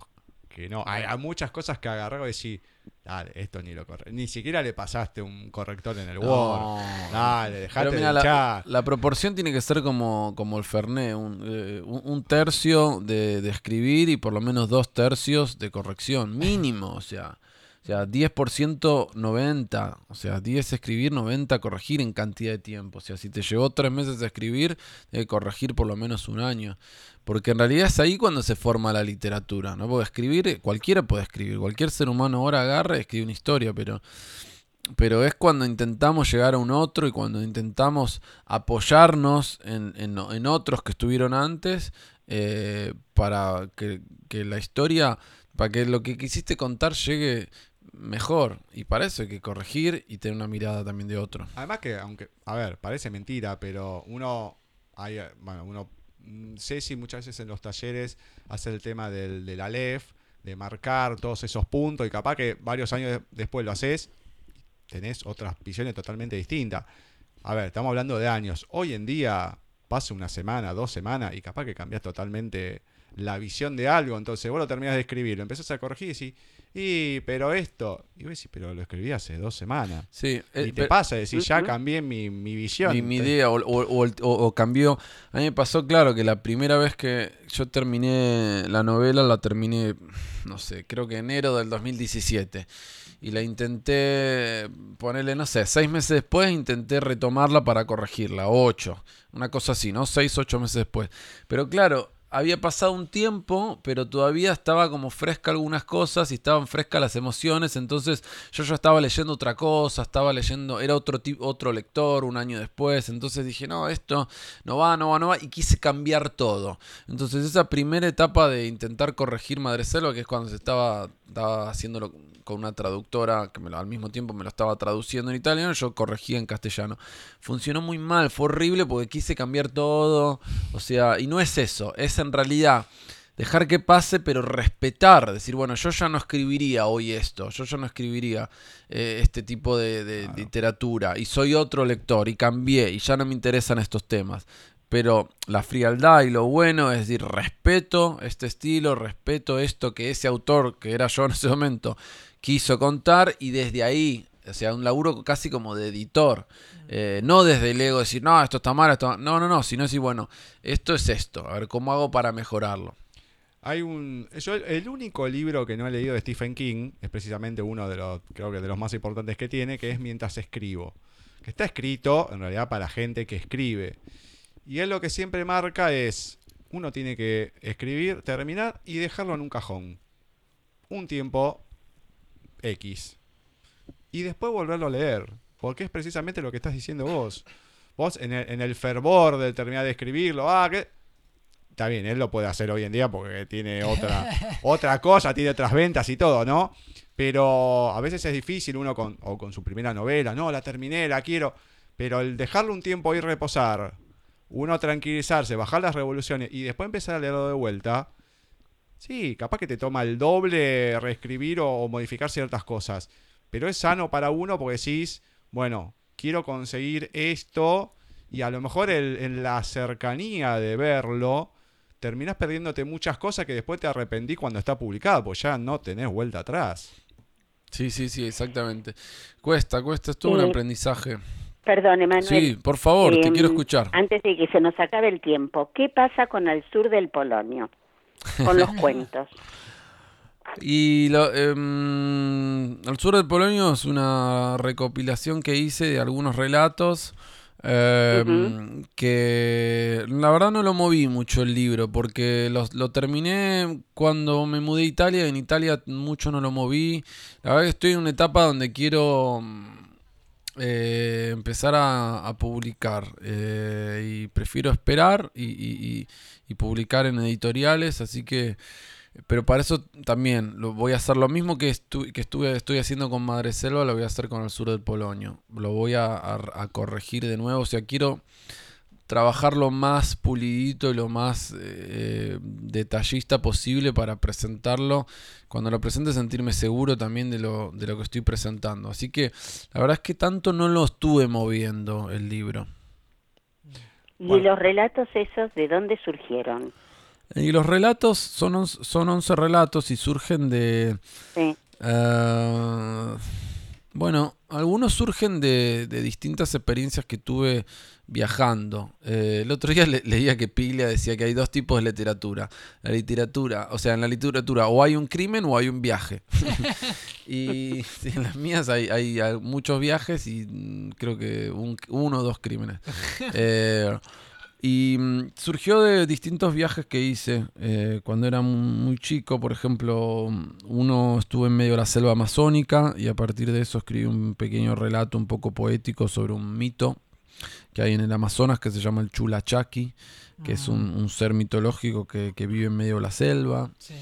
que no. Hay, hay muchas cosas que agarré y decís, dale, esto ni lo corre. Ni siquiera le pasaste un corrector en el No. Word. Dale, dejate de mira, la, proporción tiene que ser como, como el Fernet, un, eh, un tercio de, de escribir y por lo menos dos tercios de corrección, mínimo, o sea, o sea, 10% 90, o sea, 10 escribir, 90 corregir en cantidad de tiempo, o sea, si te llevó tres meses a escribir, debe corregir por lo menos un año, porque en realidad es ahí cuando se forma la literatura, ¿no? Porque escribir, cualquiera puede escribir, cualquier ser humano ahora agarra y escribe una historia, pero pero es cuando intentamos llegar a un otro y cuando intentamos apoyarnos en, en- otros que estuvieron antes eh, para que la historia, para que lo que quisiste contar llegue mejor. Y para eso hay que corregir y tener una mirada también de otro. Además que, aunque, a ver, parece mentira, pero uno, hay, bueno, uno, mm, Ceci muchas veces en los talleres hace el tema del, del Aleph, de marcar todos esos puntos y capaz que varios años de- después lo haces, tenés otras visiones totalmente distintas. A ver, estamos hablando de años. Hoy en día pasa una semana, dos semanas y capaz que cambias totalmente la visión de algo. Entonces vos lo terminás de escribir, lo empezás a corregir y decís, y pero esto, y vos decís, pero lo escribí hace dos semanas. Sí, eh, Y te pero- pasa, decir, ya Ujú. cambié mi, mi visión. mi, mi idea o, o- o cambió. A mí me pasó, claro, que la primera vez que yo terminé la novela, la terminé, no sé, creo que enero del 2017. Y la intenté ponerle, no sé, seis meses después intenté retomarla para corregirla, ocho, una cosa así, ¿no? Seis, ocho meses después. Pero claro, había pasado un tiempo, pero todavía estaba como fresca algunas cosas y estaban frescas las emociones, entonces yo ya estaba leyendo otra cosa, estaba leyendo, era otro otro lector un año después, entonces dije, no, esto no va, no va, no va, y quise cambiar todo. Entonces esa primera etapa de intentar corregir Madre Selva, que es cuando se estaba, estaba haciéndolo con una traductora que me lo- al mismo tiempo me lo estaba traduciendo en italiano, yo corregía en castellano. Funcionó muy mal, fue horrible porque quise cambiar todo, o sea, y no es eso, es en realidad dejar que pase, pero respetar, decir, bueno, yo ya no escribiría hoy esto, yo ya no escribiría eh, este tipo de, de literatura, y soy otro lector, y cambié, y ya no me interesan estos temas. Pero la frialdad y lo bueno es decir, respeto este estilo, respeto esto que ese autor, que era yo en ese momento, quiso contar, y desde ahí, o sea, un laburo casi como de editor. Eh, no desde el ego decir, no, esto está mal, esto no, no, no, sino decir, bueno, esto es esto, a ver cómo hago para mejorarlo. Hay un. Yo, el- único libro que no he leído de Stephen King es precisamente uno de los, creo que de los más importantes que tiene, que es Mientras escribo. Que está escrito, en realidad, para gente que escribe. Y él lo que siempre marca es. Uno tiene que escribir, terminar y dejarlo en un cajón. Un tiempo X. Y después volverlo a leer. Porque es precisamente lo que estás diciendo vos. Vos en el, en el fervor de terminar de escribirlo, ah, que Está bien, él lo puede hacer hoy en día porque tiene otra, otra cosa, tiene otras ventas y todo, ¿no? Pero a veces es difícil uno con, o con su primera novela, no, la terminé, la quiero. Pero el dejarlo un tiempo ahí reposar, uno tranquilizarse, bajar las revoluciones y después empezar a leerlo de vuelta, sí, capaz que te toma el doble reescribir o, o modificar ciertas cosas. Pero es sano para uno porque decís, bueno, quiero conseguir esto y a lo mejor el- en la cercanía de verlo, terminás perdiéndote muchas cosas que después te arrepentí cuando está publicado, pues ya no tenés vuelta atrás. Sí, sí, sí, exactamente. Cuesta, cuesta, es todo un Sí. aprendizaje. Perdón, Emanuel. Sí, por favor, te Em, quiero escuchar. Antes de que se nos acabe el tiempo, ¿qué pasa con el sur del Polonio? Con los cuentos. Y lo, em, El Sur del Polonio es una recopilación que hice de algunos relatos. em, Que la verdad no lo moví mucho el libro porque los- lo terminé cuando me mudé a Italia. En Italia mucho no lo moví. La verdad que estoy en una etapa donde quiero mm, eh, empezar a, publicar eh, y prefiero esperar y, y- publicar en editoriales. Así que pero para eso también lo voy a hacer lo mismo que, estu- que estuve, estoy haciendo con Madre Selva, lo voy a hacer con el sur del Polonio. Lo voy a- a corregir de nuevo. O sea, quiero trabajar lo más pulidito y lo más eh, detallista posible para presentarlo. Cuando lo presente sentirme seguro también de lo, de lo que estoy presentando. Así que la verdad es que tanto no lo estuve moviendo el libro. ¿Y Bueno. los relatos esos de dónde surgieron? Y los relatos son, on- son 11 relatos y surgen de... Sí. eh, bueno, algunos surgen de, de distintas experiencias que tuve viajando. Eh, el otro día le- leía que Piglia decía que hay dos tipos de literatura. La literatura, o sea, en la literatura o hay un crimen o hay un viaje. y en las mías hay, hay, hay muchos viajes y mm, creo que un- uno o dos crímenes. Eh, y mm, surgió de distintos viajes que hice eh, cuando era mu- muy chico. Por ejemplo, mm, uno estuve en medio de la selva amazónica y a partir de eso escribí un pequeño relato un poco poético sobre un mito que hay en el Amazonas que se llama el Chulachaki, que es un, un ser mitológico que, que vive en medio de la selva. Sí.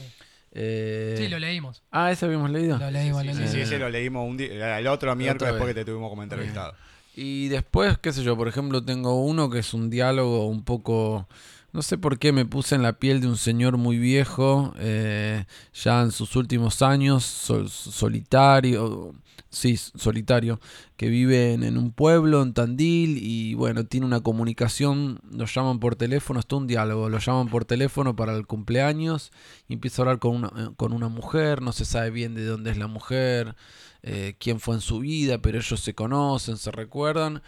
Eh, Sí, lo leímos. Ah, ese habíamos leído. Lo leímos, lo Sí, leímos. sí, ese lo leímos un día, el otro miércoles vez. porque te tuvimos como entrevistado. Y después, qué sé yo, por ejemplo, tengo uno que es un diálogo un poco... No sé por qué me puse en la piel de un señor muy viejo, eh, ya en sus últimos años, sol- solitario, sí, solitario, que vive en, en un pueblo, en Tandil, y bueno, tiene una comunicación, lo llaman por teléfono, esto es un diálogo, lo llaman por teléfono para el cumpleaños, y empieza a hablar con una, eh, con una mujer, no se sabe bien de dónde es la mujer, eh, quién fue en su vida, pero ellos se conocen, se recuerdan.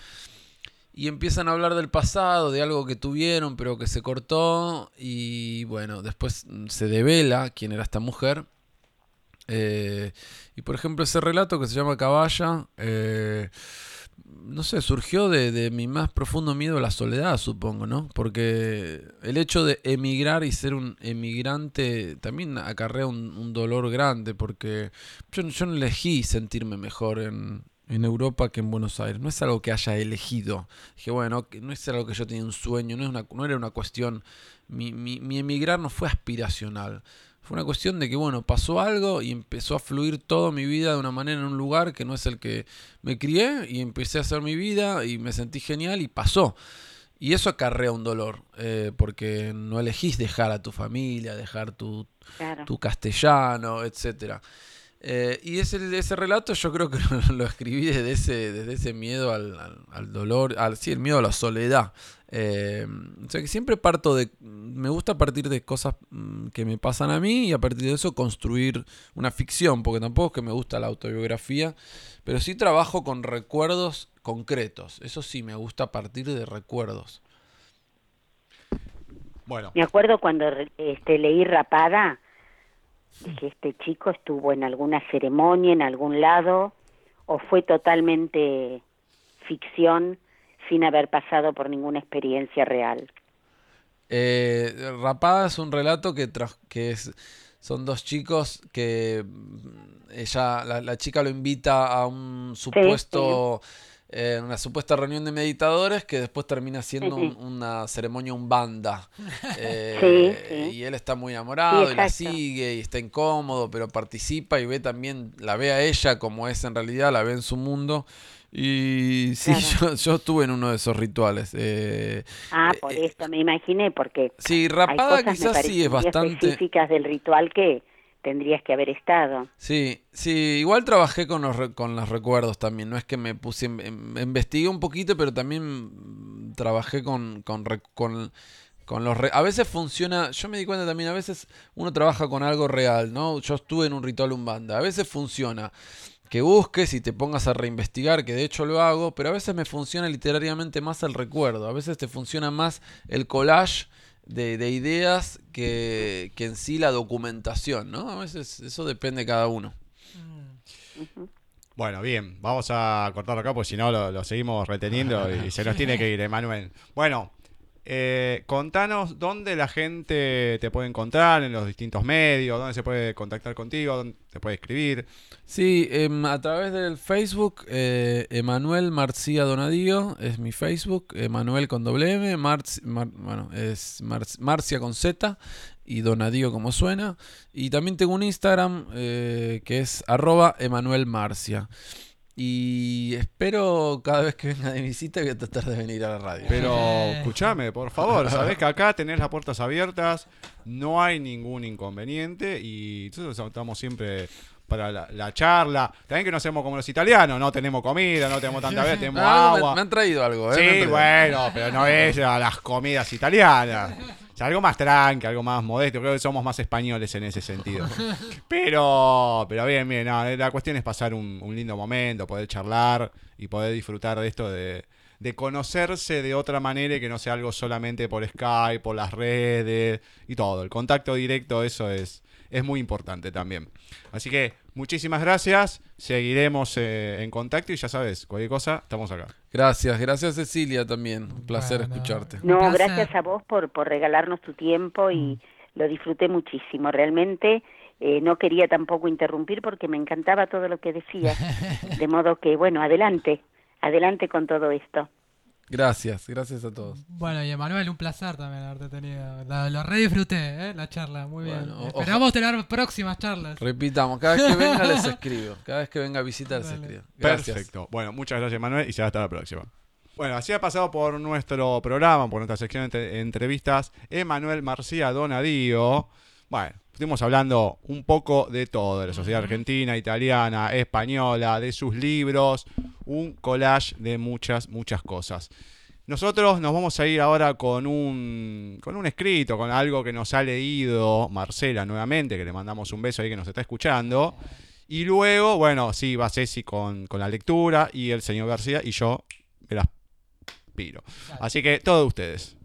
Y empiezan a hablar del pasado, de algo que tuvieron, pero que se cortó. Y bueno, después se devela quién era esta mujer. Eh, y por ejemplo, ese relato que se llama Caballa, eh, no sé, surgió de, de mi más profundo miedo a la soledad, supongo, ¿no? Porque el hecho de emigrar y ser un emigrante también acarrea un, un dolor grande, porque yo, yo no elegí sentirme mejor en, en Europa que en Buenos Aires. No es algo que haya elegido. Dije, bueno, no es algo que yo tenía un sueño, no, es una, no era una cuestión. Mi, mi, mi emigrar no fue aspiracional. Fue una cuestión de que, bueno, pasó algo y empezó a fluir toda mi vida de una manera en un lugar que no es el que me crié y empecé a hacer mi vida y me sentí genial y pasó. Y eso acarrea un dolor, eh, porque no elegís dejar a tu familia, dejar tu, Claro. tu castellano, etcétera. Eh, y ese, ese relato yo creo que lo, lo escribí desde ese, desde ese miedo al, al- al dolor, al, sí, el miedo a la soledad. Eh, o sea que siempre parto de, me gusta partir de cosas mm, que me pasan a mí y a partir de eso construir una ficción, porque tampoco es que me gusta la autobiografía, pero sí trabajo con recuerdos concretos. Eso sí, me gusta partir de recuerdos. Bueno, Me acuerdo cuando este, leí Rapada, dije, este chico estuvo en alguna ceremonia, en algún lado, o fue totalmente ficción sin haber pasado por ninguna experiencia real. Eh, Rapada es un relato que, tras- que es, son dos chicos que mm, ella, la, la chica lo invita a un supuesto, eh, una supuesta reunión de meditadores que después termina siendo un- una ceremonia umbanda. Eh, Sí, sí. Y él está muy enamorado Sí, y la sigue y está incómodo, pero participa y ve también, la ve a ella como es en realidad, la ve en su mundo. Y sí, Claro. yo, yo estuve en uno de esos rituales. eh, Ah, Eh, por eh, esto me imaginé, porque sí, hay Rapada cosas, me quizás sí es bastante... específicas del ritual que tendrías que haber estado. Sí, sí, igual trabajé con los, con los recuerdos también, no es que me puse, en- en- investigué un poquito, pero también trabajé con, con, con los... re- a veces funciona, yo me di cuenta también, a veces uno trabaja con algo real, ¿no? Yo estuve en un ritual umbanda, a veces funciona que busques y te pongas a reinvestigar, que de hecho lo hago, pero a veces me funciona literariamente más el recuerdo, a veces te funciona más el collage de, de ideas que, que en sí la documentación, ¿no? A veces eso depende de cada uno. Mm. bueno, bien, vamos a cortarlo acá porque si no lo, lo seguimos reteniendo y se nos tiene que ir, Emanuel. Bueno, eh, contanos dónde la gente te puede encontrar en los distintos medios, dónde se puede contactar contigo, dónde te puede escribir. Sí, em, a través del Facebook, eh, Marcía Donadío es mi Facebook, Emanuel con doble M, Marci- Mar- bueno, es Mar- Marcia con Z y Donadío como suena. Y también tengo un Instagram eh, que es arroba Emanuel Marcia. Y espero cada vez que venga de visita voy a tratar de venir a la radio. Pero escúchame, por favor, sabés que acá tenés las puertas abiertas, no hay ningún inconveniente y nosotros estamos siempre para la, la charla. También que no hacemos como los italianos, no tenemos comida, no tenemos tanta vez, tenemos Ah, me- agua. me, han traído algo, ¿eh? Me han Sí, traído. bueno, pero no es a las comidas italianas. O sea, algo más tranqui, algo más modesto. Creo que somos más españoles en ese sentido. Pero, pero bien, bien. no, la cuestión es pasar un, un lindo momento, poder charlar y poder disfrutar de esto de, de conocerse de otra manera y que no sea algo solamente por Skype, por las redes y todo. El contacto directo, eso es, es muy importante también. Así que muchísimas gracias. Seguiremos eh, en contacto y ya sabes, cualquier cosa, estamos acá. Gracias, gracias Cecilia también. Un placer Bueno. escucharte. No, placer. gracias a vos por, por regalarnos tu tiempo y lo disfruté muchísimo. Realmente eh, no quería tampoco interrumpir porque me encantaba todo lo que decías. De modo que, bueno, adelante, adelante con todo esto. Gracias, gracias a todos. Bueno, y Emanuel, un placer también haberte tenido. La- lo re disfruté, ¿eh? La charla, muy bien. Esperamos tener próximas charlas. Repitamos, cada vez que venga les escribo. Cada vez que venga a visitar les escribo. Gracias. Perfecto. Bueno, muchas gracias, Manuel, y será hasta la próxima. Bueno, así ha pasado por nuestro programa, por nuestra sección de entrevistas, Emanuel Marcía Donadío. Bueno, estuvimos hablando un poco de todo, de la sociedad argentina, italiana, española, de sus libros, un collage de muchas, muchas cosas. Nosotros nos vamos a ir ahora con un, con un escrito, con algo que nos ha leído Marcela nuevamente, que le mandamos un beso ahí que nos está escuchando. Y luego, bueno, sí, va Ceci con, con la lectura y el señor García y yo me las piro. Así que todo de ustedes.